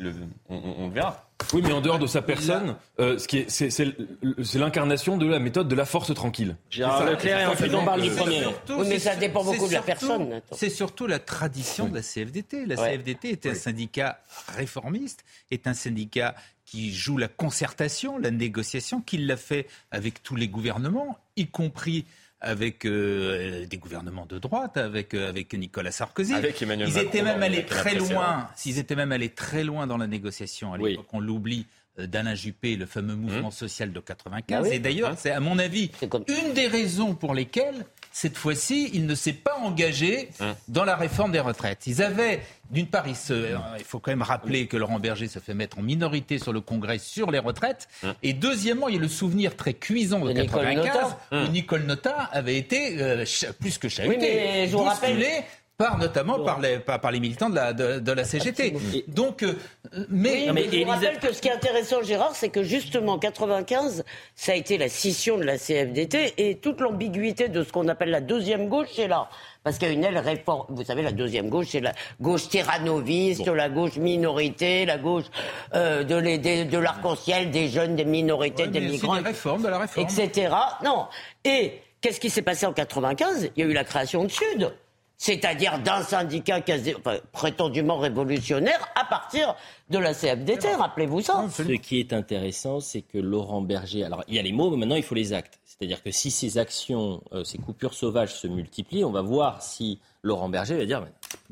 on, on, le verra. Oui, mais en dehors de sa personne, ce qui est, c'est, l'incarnation de la méthode de la force tranquille. Gérard Leclerc, et ensuite on parle du premier. Oui, mais ça dépend beaucoup de la personne. C'est surtout la tradition de la CFDT. La CFDT est un syndicat réformiste, est un syndicat qui joue la concertation, la négociation, qui l'a fait avec tous les gouvernements, y compris avec euh, des gouvernements de droite, avec, euh, avec Nicolas Sarkozy. Avec Emmanuel ils étaient même allés très loin. S'ils étaient même allés très loin dans la négociation à l'époque, on l'oublie euh, d'Alain Juppé, le fameux mouvement mmh. social de 95. Ah Et d'ailleurs, hein c'est à mon avis une des raisons pour lesquelles cette fois-ci, il ne s'est pas engagé hein. dans la réforme des retraites. Ils avaient, d'une part, il, faut quand même rappeler que Laurent Berger se fait mettre en minorité sur le Congrès sur les retraites. Hein. Et deuxièmement, il y a le souvenir très cuisant de, 1995 où hein. Nicole Nota avait été euh, plus que chahutée, oui, mais je vous rappelle par notamment par les, par, les militants de la, de, la CGT. Donc, euh, mais, mais, je vous rappelle que ce qui est intéressant, Gérard, c'est que justement, 95, ça a été la scission de la CFDT et toute l'ambiguïté de ce qu'on appelle la deuxième gauche est là. Parce qu'il y a une aile réforme. Vous savez, la deuxième gauche, c'est la gauche tyrannoviste, la gauche minorité, la gauche euh, de, de l'arc-en-ciel, des jeunes, des minorités, des migrants. Des réformes, de la réforme. Etc. Non. Et qu'est-ce qui s'est passé en 95 Il y a eu la création de Sud c'est-à-dire d'un syndicat quasi, prétendument révolutionnaire à partir de la CFDT, rappelez-vous ça. Ce qui est intéressant, c'est que Laurent Berger, alors il y a les mots, mais maintenant il faut les actes. C'est-à-dire que si ces actions, euh, ces coupures sauvages se multiplient, on va voir si Laurent Berger va dire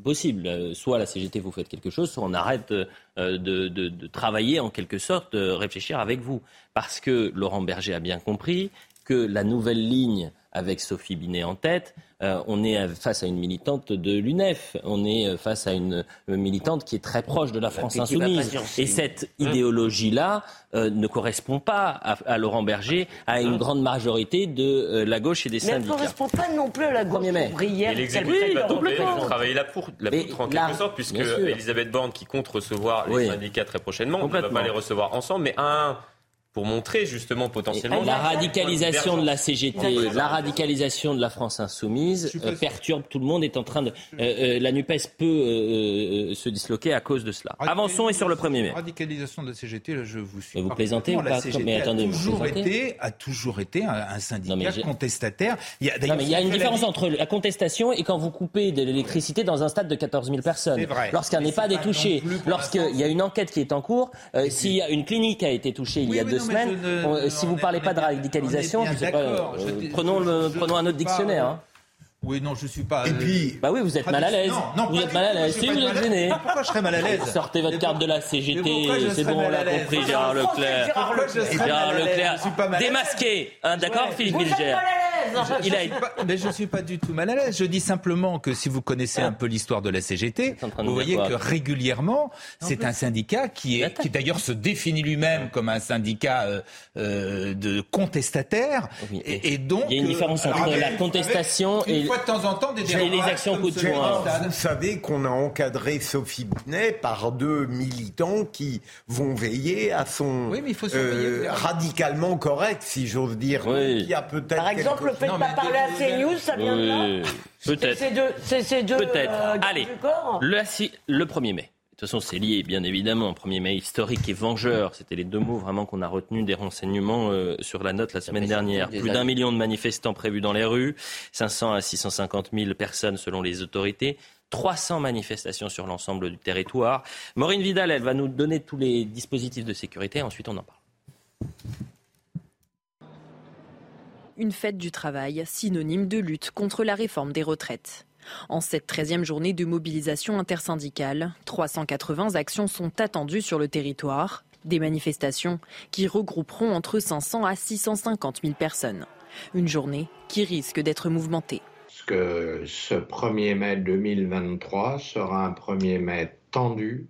possible, euh, soit la CGT vous faites quelque chose, soit on arrête euh, de, de, travailler en quelque sorte, de réfléchir avec vous. Parce que Laurent Berger a bien compris que la nouvelle ligne avec Sophie Binet en tête, euh, on est face à une militante de l'UNEF, on est euh, face à une militante qui est très proche de la France insoumise. Et cette hein idéologie-là euh, ne correspond pas à, Laurent Berger, à une grande majorité de la gauche et des syndicats. Mais elle ne correspond pas non plus à la gauche ouvrière. Et l'exécutif va tenter de travailler la, pour, la poutre en quelque sorte, puisque Elisabeth Borne, qui compte recevoir les syndicats très prochainement, on ne va pas les recevoir ensemble, mais un pour montrer justement potentiellement la radicalisation de la CGT, la radicalisation de la France insoumise euh, perturbe tout le monde. Est en train de euh, euh, la Nupes peut se disloquer à cause de cela. Avançons et sur le premier mai. La radicalisation de la CGT, là, je vous suis. vous plaisantez ou pas Mais attendez, a toujours été a toujours été un, syndicat contestataire. Il y a, non, mais il y a une différence entre la contestation et quand vous coupez de l'électricité dans un stade de 14 000 personnes. Lorsqu'un n'est pas touché, lorsqu'il y a une enquête qui est en cours, s'il y a une clinique qui a été touchée il y a deux si vous ne parlez pas de radicalisation, je sais pas, euh, prenons, le, prenons un autre dictionnaire. Hein. Oui, non, je suis pas. Et puis, bah oui, vous êtes mal à l'aise. Non, vous êtes mal à l'aise. Si vous êtes gêné. Pourquoi je serais mal à l'aise Sortez votre carte de la CGT. C'est bon, on l'a compris, Gérard Leclerc. Gérard Leclerc. Démasqué. Hein, d'accord, Philippe Bilger il a... mais je ne suis pas du tout mal à l'aise. Je dis simplement que si vous connaissez un peu l'histoire de la CGT, vous voyez que régulièrement, c'est un syndicat qui, est, qui d'ailleurs se définit lui-même comme un syndicat euh, euh de contestataires. Et, donc, il y a une différence entre la contestation et, fois de temps en temps des les actions coup de poing. Vous savez qu'on a encadré Sophie Binet par deux militants qui vont veiller à son oui, mais il faut euh, radicalement correct, si j'ose dire. Oui. Il y a peut-être par exemple, le fait de ne pas parler à CNews, ça vient de là Peut-être. C'est ces deux. Peut-être. Euh, Allez, le, le 1er mai. De toute façon, c'est lié, bien évidemment. 1er mai historique et vengeur. C'était les deux mots vraiment qu'on a retenus des renseignements euh, sur la note la semaine dernière. Plus d'un million de manifestants prévus dans les rues, 500 à 650 000 personnes selon les autorités. 300 manifestations sur l'ensemble du territoire. Maureen Vidal, elle va nous donner tous les dispositifs de sécurité. Ensuite, on en parle une fête du travail, synonyme de lutte contre la réforme des retraites. En cette 13e journée de mobilisation intersyndicale, 380 actions sont attendues sur le territoire. Des manifestations qui regrouperont entre 500 à 650 000 personnes. Une journée qui risque d'être mouvementée. Que ce 1er mai 2023 sera un 1er mai tendu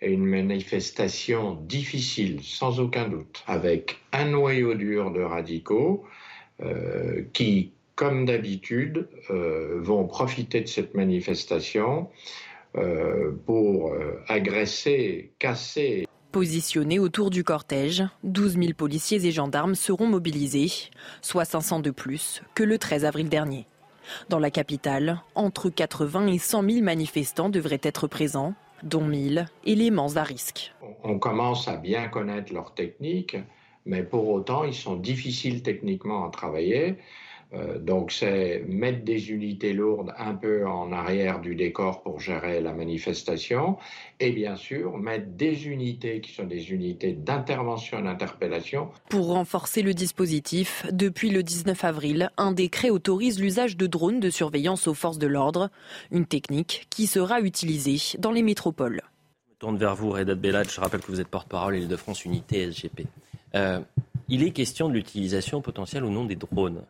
et une manifestation difficile, sans aucun doute, avec un noyau dur de radicaux euh, qui, comme d'habitude, euh, vont profiter de cette manifestation euh, pour agresser, casser. Positionnés autour du cortège, 12 000 policiers et gendarmes seront mobilisés, soit 500 de plus que le 13 avril dernier. Dans la capitale, entre 80 et 100 000 manifestants devraient être présents, dont 1000 éléments à risque. On commence à bien connaître leurs techniques, mais pour autant, ils sont difficiles techniquement à travailler. Euh, donc c'est mettre des unités lourdes un peu en arrière du décor pour gérer la manifestation et bien sûr mettre des unités qui sont des unités d'intervention et d'interpellation. Pour renforcer le dispositif, depuis le 19 avril, un décret autorise l'usage de drones de surveillance aux forces de l'ordre, une technique qui sera utilisée dans les métropoles. Je me tourne vers vous, Reda Bellad. Je rappelle que vous êtes porte-parole Île-de-France Unité SGP. Euh, il est question de l'utilisation potentielle ou non des drones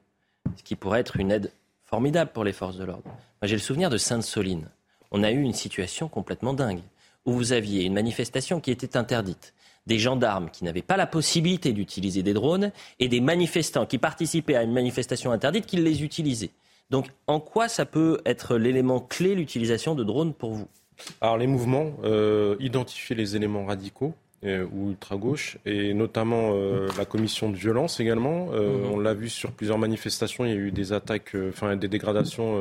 ce qui pourrait être une aide formidable pour les forces de l'ordre. J'ai le souvenir de Sainte-Soline. On a eu une situation complètement dingue, où vous aviez une manifestation qui était interdite, des gendarmes qui n'avaient pas la possibilité d'utiliser des drones, et des manifestants qui participaient à une manifestation interdite qui les utilisaient. Donc, en quoi ça peut être l'élément clé, l'utilisation de drones pour vous? Alors, les mouvements, euh, identifier les éléments radicaux, ou ultra-gauche, et notamment euh, la commission de violence également. Euh, mhm. On l'a vu sur plusieurs manifestations, il y a eu des attaques, enfin des dégradations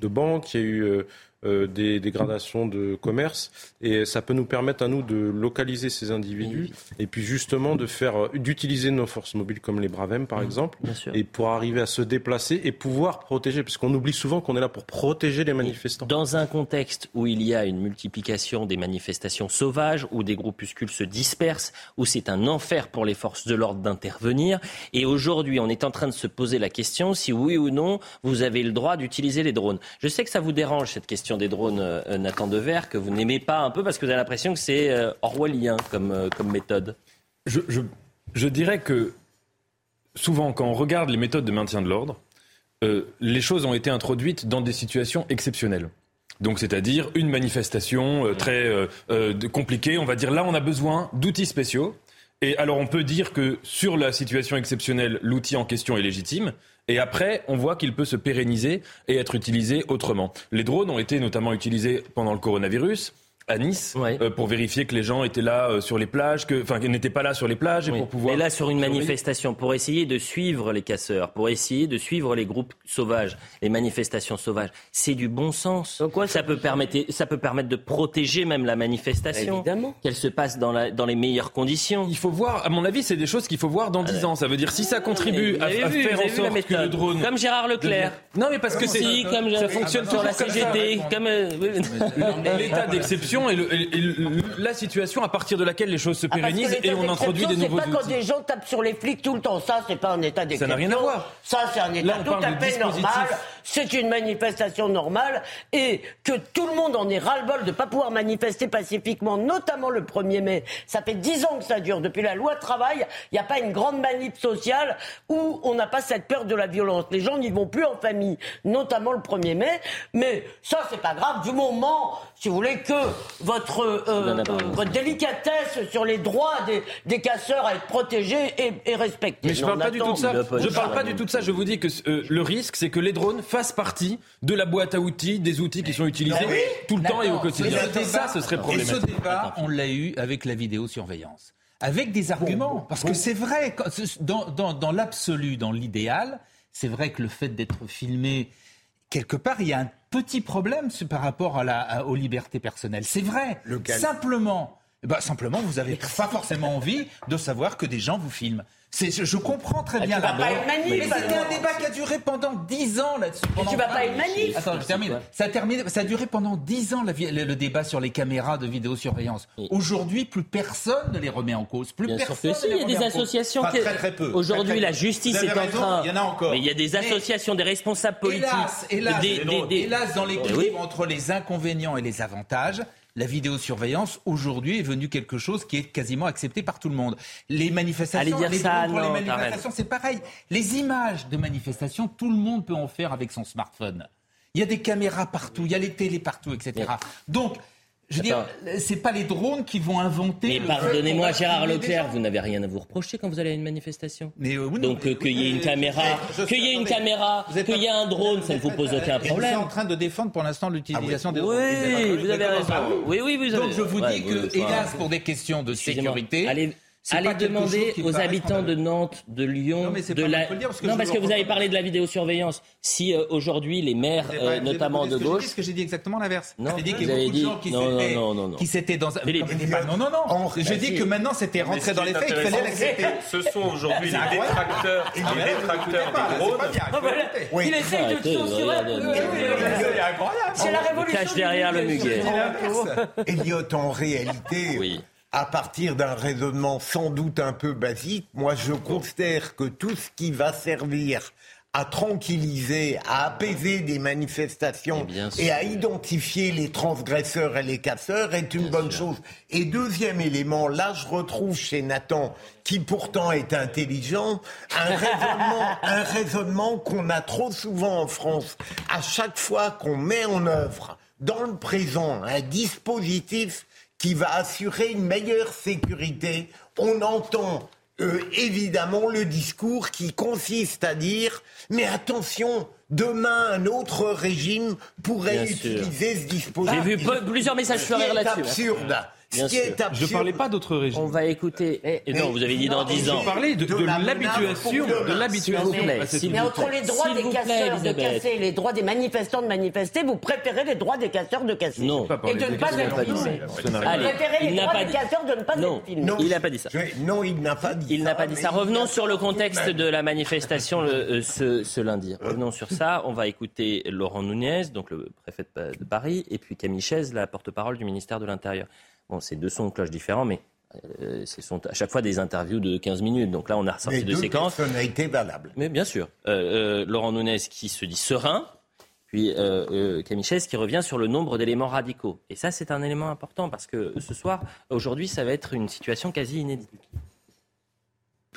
de banques, il y a eu euh, des dégradations de commerce. Et ça peut nous permettre à nous de localiser ces individus et puis justement de faire euh, d'utiliser nos forces mobiles comme les Bravem par mmh, exemple et pour arriver à se déplacer et pouvoir protéger parce qu'on oublie souvent qu'on est là pour protéger les manifestants. Dans un contexte où il y a une multiplication des manifestations sauvages où des groupuscules se dispersent où c'est un enfer pour les forces de l'ordre d'intervenir et aujourd'hui on est en train de se poser la question si oui ou non vous avez le droit d'utiliser les drones. Je sais que ça vous dérange cette question des drones, euh, Nathan Dever, que vous n'aimez pas un peu parce que vous avez l'impression que c'est euh, orwellien comme, euh, comme méthode je, je, dirais que souvent, quand on regarde les méthodes de maintien de l'ordre, les choses ont été introduites dans des situations exceptionnelles. Donc, c'est-à-dire une manifestation très compliquée. On va dire là, on a besoin d'outils spéciaux. Et alors, on peut dire que sur la situation exceptionnelle, l'outil en question est légitime. Et après, on voit qu'il peut se pérenniser et être utilisé autrement. Les drones ont été notamment utilisés pendant le coronavirus à Nice euh, pour vérifier que les gens étaient là euh, sur les plages, que, enfin, qu'ils n'étaient pas là sur les plages et pour pouvoir. Et là, sur une manifestation, pour essayer de suivre les casseurs, pour essayer de suivre les groupes sauvages, les manifestations sauvages, c'est du bon sens. quoi, ça, peut permettre, ça peut permettre de protéger même la manifestation, qu'elle se passe dans, la, dans les meilleures conditions. Il faut voir, à mon avis, c'est des choses qu'il faut voir dans 10 ans. Ça veut dire si ça contribue à, faire en sorte que le drone. Comme Gérard Leclerc. Non, mais parce que c'est. comme ça fonctionne sur la CGT. Comme euh, l'état d'exception et, la situation à partir de laquelle les choses se ah, pérennisent et on introduit des nouveaux. C'est pas quand des gens tapent sur les flics tout le temps. Ça, c'est pas un état d'exception. Ça n'a rien à voir. Ça, c'est un état tout à fait normal. C'est une manifestation normale et que tout le monde en ait ras-le-bol de ne pas pouvoir manifester pacifiquement, notamment le 1er mai. Ça fait dix ans que ça dure. Depuis la loi travail, il n'y a pas une grande manip sociale où on n'a pas cette peur de la violence. Les gens n'y vont plus en famille, notamment le 1er mai. Mais ça, c'est pas grave du moment, si vous voulez, que votre, euh, euh, votre délicatesse sur les droits des, des casseurs à être protégés et, respectés. Mais je ne parle pas du tout de ça. Je parle pas du tout de ça. Je vous dis que euh, le risque, c'est que les drones fassent partie de la boîte à outils, des outils qui sont utilisés bah tout le temps et au quotidien. ça, ce serait problématique. Et ce débat, on l'a eu avec la vidéosurveillance. Avec des arguments. parce que c'est vrai, dans, dans, dans l'absolu, dans l'idéal, c'est vrai que le fait d'être filmé quelque part, il y a un petit problème par rapport à la, aux libertés personnelles. C'est vrai. Simplement, bah, simplement, vous n'avez pas forcément envie de savoir que des gens vous filment. Je comprends très bien la Mais c'était un débat qui a duré pendant 10 ans là-dessus. Tu vas pas une manif Attends, je termine. Ça a, terminé, ça a duré pendant 10 ans le, débat sur les caméras de vidéosurveillance. Aujourd'hui, plus personne ne les remet en cause. Plus personne. il y a des associations qui. Très, très peu. Aujourd'hui, la justice est en train. Il y en a encore. Mais il y a des associations, des responsables politiques. Hélas, hélas, hélas dans l'équilibre entre les inconvénients et les avantages, la vidéosurveillance aujourd'hui est venue quelque chose qui est quasiment accepté par tout le monde. Les manifestations, dire les, ça, pour les manifestations, c'est pareil. Les images de manifestations, tout le monde peut en faire avec son smartphone. Il y a des caméras partout, il y a les télés partout, etc. Donc je veux dire, c'est pas les drones qui vont inventer. Mais pardonnez-moi, Gérard Leclerc, vous n'avez rien à vous reprocher quand vous allez à une manifestation. Mais euh, Donc euh, qu'il y ait une caméra, qu'il y ait une caméra, qu'il y ait un drone, ça ne vous pose aucun problème. Vous êtes en train de défendre pour l'instant l'utilisation des drones. Oui, vous avez raison. Oui, oui, vous avez. Donc je vous dis que, hélas, pour des questions de sécurité, allez, demander aux habitants de Nantes, de Lyon, non, de la. parce que non, parce que vous avez parlé de la vidéosurveillance. Si euh, aujourd'hui les maires, euh, notamment de gauche. Est-ce que j'ai dit exactement l'inverse Non, j'ai dit qu'il y beaucoup de gens qui s'étaient, non, non, qui s'étaient dans. non, non, non. Je dis que maintenant c'était rentré dans les faits. Il fallait l'accepter. Ce sont aujourd'hui les détracteurs, les détracteurs des drones. Il essaye de censurer. C'est la révolution. Cache derrière le muguet. Elliot, en réalité. À partir d'un raisonnement sans doute un peu basique, moi je considère que tout ce qui va servir à tranquilliser, à apaiser des manifestations et, à identifier les transgresseurs et les casseurs est une bonne chose. Et deuxième élément, là je retrouve chez Nathan, qui pourtant est intelligent, un raisonnement, un raisonnement qu'on a trop souvent en France. À chaque fois qu'on met en œuvre dans le présent un dispositif qui va assurer une meilleure sécurité, on entend euh, évidemment le discours qui consiste à dire mais attention, demain un autre régime pourrait utiliser ce dispositif. J'ai vu plusieurs messages fleurir là-dessus. C'est absurde. Bien Je ne parlais pas d'autres régimes. On va écouter. Et, non, vous avez dit dans 10 ans. Je parlais de, l'habituation. De l'habituation. Mais entre les droits des casseurs de casser et les droits des manifestants de manifester, vous préférez les droits des casseurs de casser. Non. Et de ne pas être filmés. Vous préférez les droits des casseurs de ne pas être filmés. Non, il n'a pas dit ça. Non, il n'a pas dit ça. Il n'a pas dit ça. Revenons sur le contexte de la manifestation euh, ce lundi. Revenons sur ça. On va écouter Laurent Nunez, donc le préfet de Paris, et puis Camille Chaise, la porte-parole du ministère de l'Intérieur. Bon, c'est deux sons de cloche différents, mais euh, ce sont à chaque fois des interviews de 15 minutes. Donc là, on a ressorti deux, séquences. été valable. Mais bien sûr. Euh, euh, Laurent Nunez qui se dit serein, puis euh, Camille qui revient sur le nombre d'éléments radicaux. Et ça, c'est un élément important parce que ce soir, aujourd'hui, ça va être une situation quasi inédite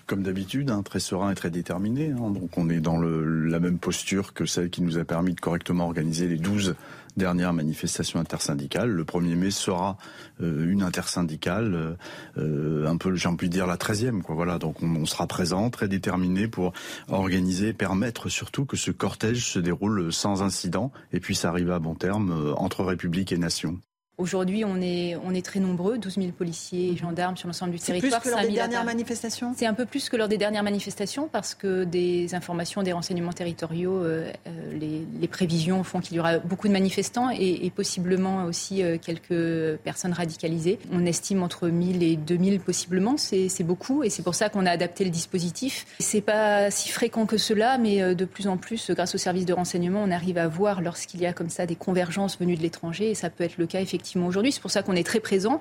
comme d'habitude, hein, très serein et très déterminé. Hein. donc on est dans le, la même posture que celle qui nous a permis de correctement organiser les 12 dernières manifestations intersyndicales. Le 1er mai sera euh, une intersyndicale, euh, un peu, j'ai envie de dire, la 13e. Quoi. Voilà, donc on, sera présent, très déterminé pour organiser, permettre surtout que ce cortège se déroule sans incident et puisse arriver à bon terme euh, entre République et Nation. Aujourd'hui, on est, on est très nombreux, 12 000 policiers et gendarmes sur l'ensemble du territoire. C'est plus que lors des dernières manifestations C'est un peu plus que lors des dernières manifestations parce que des informations, des renseignements territoriaux, euh, euh, les, les, prévisions font qu'il y aura beaucoup de manifestants et, et possiblement aussi euh, quelques personnes radicalisées. On estime entre 1000 et 2000 possiblement, c'est beaucoup et c'est pour ça qu'on a adapté le dispositif. C'est pas si fréquent que cela, mais de plus en plus, grâce aux services de renseignement, on arrive à voir lorsqu'il y a comme ça des convergences venues de l'étranger et ça peut être le cas effectivement aujourd'hui. C'est pour ça qu'on est très présent.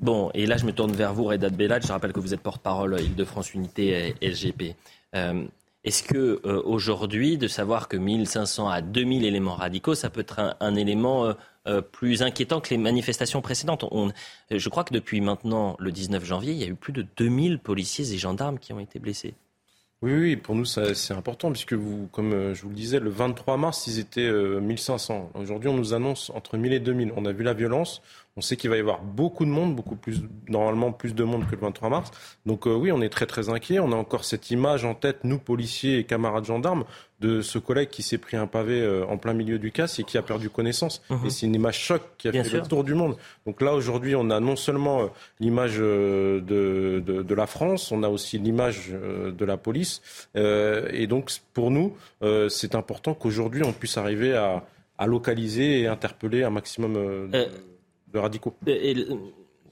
Bon, et là je me tourne vers vous, Reda Bellad. Je rappelle que vous êtes porte-parole Île-de-France Unité LGP. Euh, est-ce que euh, aujourd'hui, de savoir que 1500 à 2000 éléments radicaux, ça peut être un, élément euh, plus inquiétant que les manifestations précédentes? Je crois que depuis maintenant le 19 janvier, il y a eu plus de 2000 policiers et gendarmes qui ont été blessés. Oui, oui, pour nous, c'est important, puisque vous, comme euh, je vous le disais, le 23 mars, ils étaient 1500. Euh, Aujourd'hui, on nous annonce entre 1000 et 2000. On a vu la violence, on sait qu'il va y avoir beaucoup de monde, beaucoup plus, normalement plus de monde que le 23 mars. Donc euh, oui, on est très très inquiet. On a encore cette image en tête, nous policiers et camarades gendarmes, de ce collègue qui s'est pris un pavé euh, en plein milieu du casse et qui a perdu connaissance. Mhm. Et c'est une image choc qui a fait le tour du monde. Donc là aujourd'hui, on a non seulement euh, l'image de, de, de, la France, on a aussi l'image de la police. et donc pour nous, c'est important qu'aujourd'hui on puisse arriver à, à localiser et interpeller un maximum de de radicaux.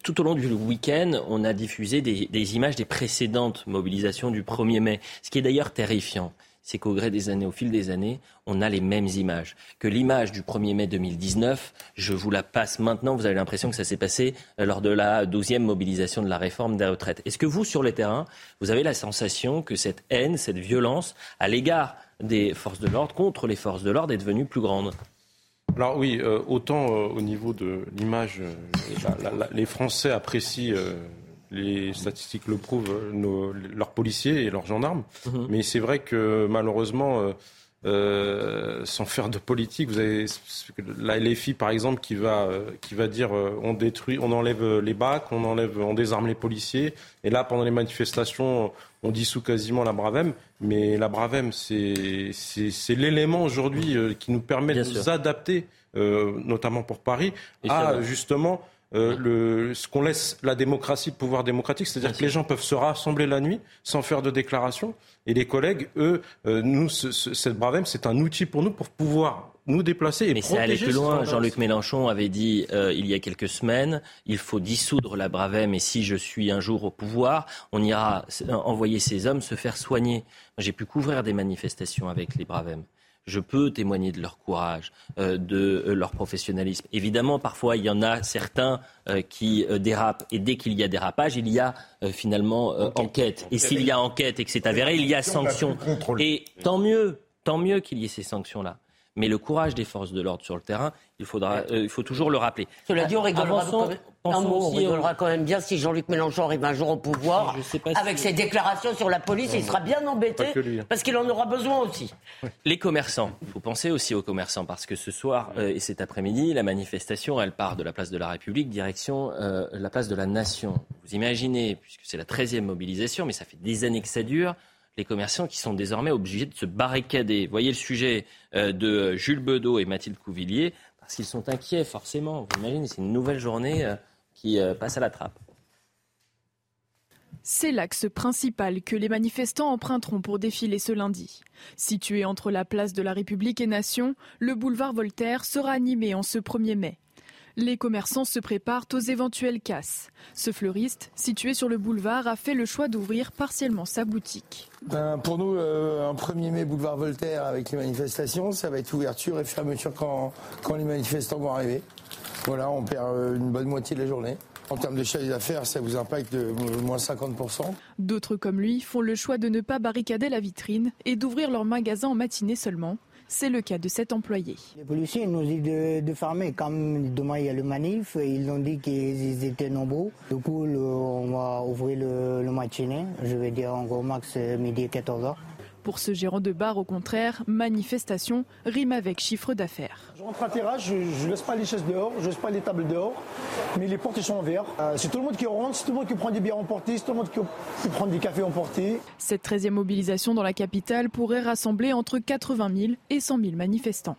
tout au long du week-end, on a diffusé des, images des précédentes mobilisations du 1er mai, ce qui est d'ailleurs terrifiant. C'est qu'au gré des années, au fil des années, on a les mêmes images. Que l'image du 1er mai 2019, je vous la passe maintenant, vous avez l'impression que ça s'est passé lors de la 12e mobilisation de la réforme des retraites. Est-ce que vous, sur le terrain, vous avez la sensation que cette haine, cette violence à l'égard des forces de l'ordre, contre les forces de l'ordre, est devenue plus grande? Alors oui, autant au niveau de l'image, les Français apprécient les statistiques le prouvent, nos, leurs policiers et leurs gendarmes. Mhm. Mais c'est vrai que malheureusement, euh, sans faire de politique, vous avez la LFI par exemple qui va euh, qui va dire euh, on détruit, on enlève les bacs, on enlève, on désarme les policiers. Et là, pendant les manifestations, on dissout quasiment la Bravem. Mais la Bravem, c'est c'est l'élément aujourd'hui qui nous permet de nous adapter, notamment pour Paris, à justement euh, le, ce qu'on laisse la démocratie, le pouvoir démocratique, c'est-à-dire que les gens peuvent se rassembler la nuit sans faire de déclaration. Et les collègues, eux, euh, nous, ce, cette Bravem, c'est un outil pour nous pour pouvoir nous déplacer et Mais c'est aller plus loin. Jean-Luc Mélenchon avait dit euh, il y a quelques semaines, il faut dissoudre la Bravem et si je suis un jour au pouvoir, on ira envoyer ces hommes se faire soigner. J'ai pu couvrir des manifestations avec les Bravem je peux témoigner de leur courage, euh, de euh, leur professionnalisme. Évidemment, parfois, il y en a certains euh, qui dérapent. Et dès qu'il y a dérapage, il y a finalement enquête. Et s'il y a enquête et que c'est avéré, il y a sanction. Et tant mieux, tant mieux qu'il y ait ces sanctions-là. Mais le courage des forces de l'ordre sur le terrain, il, faudra, euh, il faut toujours le rappeler. Cela dit, on rigolera, quand, même, on rigolera quand même bien si Jean-Luc Mélenchon arrive un jour au pouvoir. avec ses déclarations sur la police, il sera bien embêté hein. parce qu'il en aura besoin aussi. Les commerçants, il faut penser aussi aux commerçants parce que ce soir euh, et cet après-midi, la manifestation, elle part de la place de la République direction euh, la place de la Nation. Vous imaginez, puisque c'est la 13e mobilisation, mais ça fait des années que ça dure les commerçants qui sont désormais obligés de se barricader. Voyez le sujet euh, de Jules Bedeau et Mathilde Couvillier, parce qu'ils sont inquiets, forcément. Vous imaginez, c'est une nouvelle journée euh, qui euh, passe à la trappe. C'est l'axe principal que les manifestants emprunteront pour défiler ce lundi. Situé entre la place de la République et Nation, le boulevard Voltaire sera animé en ce 1er mai. Les commerçants se préparent aux éventuelles casses. Ce fleuriste, situé sur le boulevard, a fait le choix d'ouvrir partiellement sa boutique. Ben, pour nous, euh, un 1er mai boulevard Voltaire avec les manifestations, ça va être ouverture et fermeture quand, quand les manifestants vont arriver. Voilà, on perd euh, une bonne moitié de la journée. En termes de chiffre d'affaires, ça vous impacte de moins 50%. D'autres comme lui font le choix de ne pas barricader la vitrine et d'ouvrir leur magasin en matinée seulement. C'est le cas de cet employé. Les policiers nous disent de, de fermer. Comme demain il y a le manif, ils ont dit qu'ils étaient nombreux. Du coup, on va ouvrir le, le matinée. Je vais dire en gros max midi 14h. Pour ce gérant de bar, au contraire, manifestation rime avec chiffre d'affaires. Je rentre à terrasse, je ne laisse pas les chaises dehors, je ne laisse pas les tables dehors, mais les portes sont en verre. Euh, c'est tout le monde qui rentre, c'est tout le monde qui prend des bières emportées, c'est tout le monde qui, prend des cafés emportés. Cette 13e mobilisation dans la capitale pourrait rassembler entre 80 000 et 100 000 manifestants.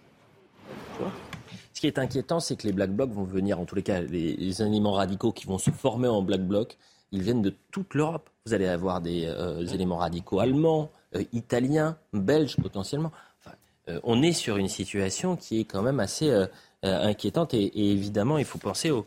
Ce qui est inquiétant, c'est que les Black Blocs vont venir, en tous les cas, les, les éléments radicaux qui vont se former en Black Bloc, ils viennent de toute l'Europe. Vous allez avoir des euh, éléments radicaux allemands, euh, italiens, potentiellement. Euh, on est sur une situation qui est quand même assez inquiétante et, évidemment, il faut penser aux,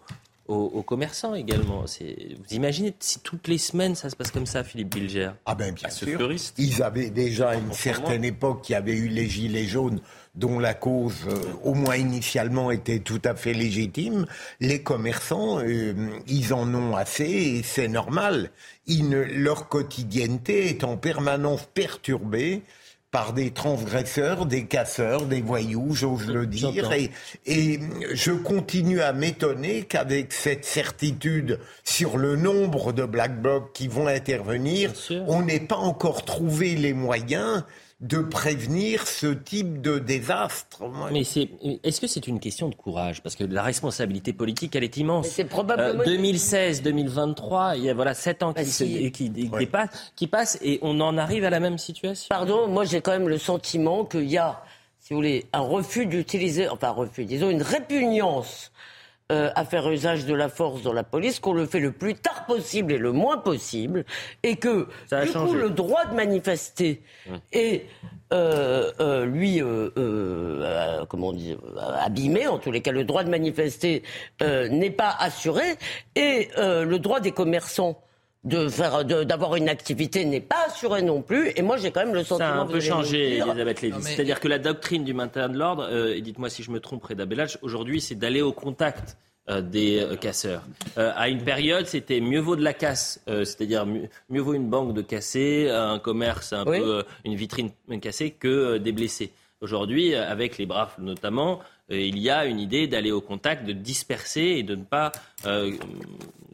commerçants également. Vous imaginez si toutes les semaines ça se passe comme ça, Philippe Bilger Ah ben bien sûr. Ils avaient déjà à une certaine époque qui avait eu les gilets jaunes dont la cause, euh, au moins initialement, était tout à fait légitime, les commerçants, euh, ils en ont assez et c'est normal. leur quotidienneté est en permanence perturbée par des transgresseurs, des casseurs, des voyous, j'ose le dire. Et, et, je continue à m'étonner qu'avec cette certitude sur le nombre de black blocs qui vont intervenir, on n'ait pas encore trouvé les moyens de prévenir ce type de désastre. Mais c'est, est-ce que c'est une question de courage? Parce que la responsabilité politique, elle est immense. C'est probablement 2016, 2023, il y a voilà sept ans qui, bah, qui, passent et on en arrive à la même situation. Pardon, moi j'ai quand même le sentiment qu'il y a, si vous voulez, un refus d'utiliser, enfin un refus, disons une répugnance euh, à faire usage de la force dans la police, qu'on le fait le plus tard possible et le moins possible, et que du coup le droit de manifester hum. est euh, euh, lui, comment on dit, abîmé, en tous les cas le droit de manifester n'est pas assuré, et le droit des commerçants de faire d'avoir une activité n'est pas assuré non plus et moi j'ai quand même le sentiment ça a un peu changé Elisabeth Lévy c'est-à-dire que la doctrine du maintien de l'ordre euh, et dites-moi si je me trompe Reda Bellage aujourd'hui c'est d'aller au contact euh, des euh, casseurs. à une période, c'était mieux vaut de la casse, c'est-à-dire mieux, vaut une banque de casser, un commerce un peu, une vitrine cassée que des blessés. Aujourd'hui, avec les braves notamment, il y a une idée d'aller au contact, de disperser et de ne pas euh,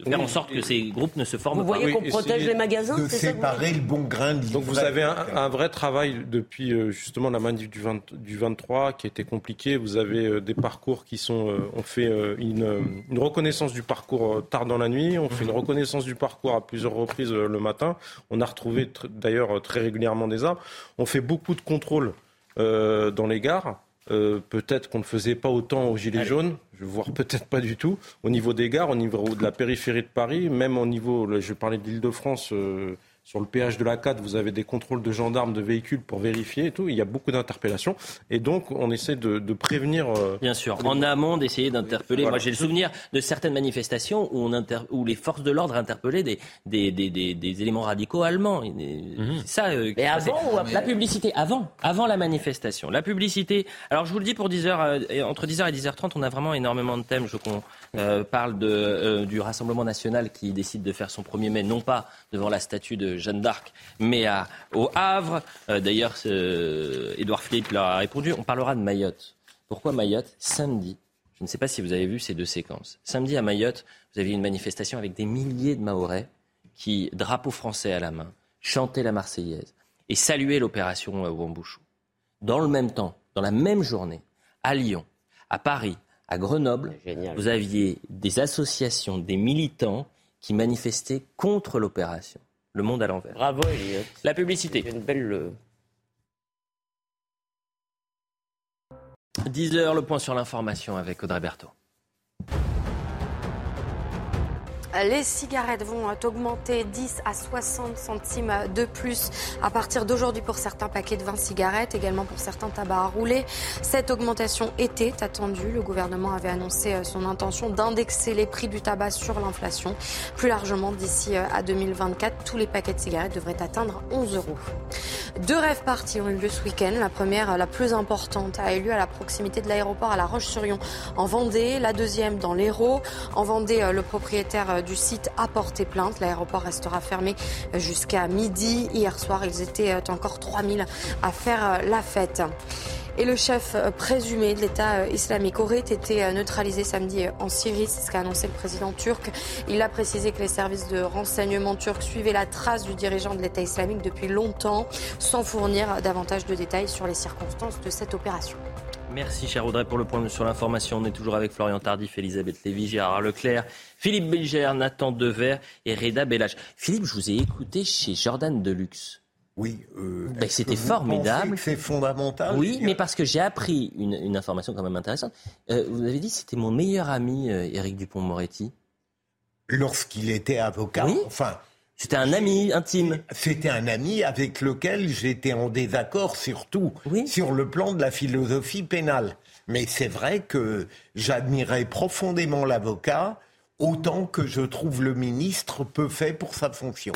faire en sorte que ces groupes ne se forment pas. Vous voyez qu'on protège les magasins De séparer le bon grain de Donc vous avez un, vrai travail depuis euh, justement la manif du, du 23 qui était compliqué. Vous avez des parcours qui sont... on fait une, une, reconnaissance du parcours tard dans la nuit, on fait une reconnaissance du parcours à plusieurs reprises le matin. On a retrouvé d'ailleurs très régulièrement des arbres. On fait beaucoup de contrôles euh, dans les gares. Euh, peut-être qu'on ne faisait pas autant aux Gilets jaunes, voire peut-être pas du tout, au niveau des gares, au niveau de la périphérie de Paris, même au niveau, je parlais de l'Île-de-France, euh, sur le péage de la 4, vous avez des contrôles de gendarmes de véhicules pour vérifier et tout. Il y a beaucoup d'interpellations. Et donc, on essaie de, prévenir. Euh, Bien sûr. En amont, d'essayer d'interpeller. Moi, j'ai le souvenir de certaines manifestations où, on où les forces de l'ordre interpellaient des, des, des, des, éléments radicaux allemands. Mhm. C'est ça. Euh, Mais avant ou après La publicité, avant. Avant la manifestation. La publicité. Alors, je vous le dis pour 10h, euh, entre 10h et 10h30, on a vraiment énormément de thèmes. Je qu'on parle de, du Rassemblement national qui décide de faire son 1er mai, non pas devant la statue de Jeanne d'Arc, mais à, au Havre. Euh, d'ailleurs, Édouard Philippe leur a répondu. On parlera de Mayotte. Pourquoi Mayotte Samedi, je ne sais pas si vous avez vu ces deux séquences. Samedi à Mayotte, vous avez une manifestation avec des milliers de Mahorais qui, drapeau français à la main, chantaient la Marseillaise et saluaient l'opération Wambouchou. Dans le même temps, dans la même journée, à Lyon, à Paris, à Grenoble, vous aviez des associations, des militants qui manifestaient contre l'opération. Le monde à l'envers. Bravo, Elliot. La publicité. Une belle. 10 heures, le point sur l'information avec Audrey Berthaud. Les cigarettes vont augmenter 10 à 60 centimes de plus à partir d'aujourd'hui pour certains paquets de 20 cigarettes, également pour certains tabacs à rouler. Cette augmentation était attendue. Le gouvernement avait annoncé euh, son intention d'indexer les prix du tabac sur l'inflation. Plus largement, d'ici euh, à 2024, tous les paquets de cigarettes devraient atteindre 11 euros. Deux rêves parties ont eu lieu ce week-end. La première, la plus importante, a eu lieu à la proximité de l'aéroport à La Roche-sur-Yon en Vendée. La deuxième dans l'Hérault. En Vendée, euh, le propriétaire du site a porté plainte. L'aéroport restera fermé jusqu'à midi. Hier soir, ils étaient euh, encore 3000 à faire euh, la fête. Et le chef euh, présumé de l'État islamique aurait été neutralisé samedi en Syrie, c'est ce qu'a annoncé le président turc. Il a précisé que les services de renseignement turcs suivaient la trace du dirigeant de l'État islamique depuis longtemps, sans fournir davantage de détails sur les circonstances de cette opération. Merci, cher Audrey, pour le point sur l'information. On est toujours avec Florian Tardif, Elisabeth Lévy, Gérard Leclerc, Philippe Bilger, Nathan Dever et Reda Bellage. Philippe, je vous ai écouté chez Jordan Deluxe. Oui, euh, ben, c'était formidable. C'est fondamental. Oui, mais parce que j'ai appris une, information quand même intéressante. Euh, vous avez dit que c'était mon meilleur ami, euh, Éric Dupont-Moretti. Lorsqu'il était avocat. Oui. Enfin, c'était un ami intime. C'était un ami avec lequel j'étais en désaccord surtout sur le plan de la philosophie pénale. Mais c'est vrai que j'admirais profondément l'avocat autant que je trouve le ministre peu fait pour sa fonction.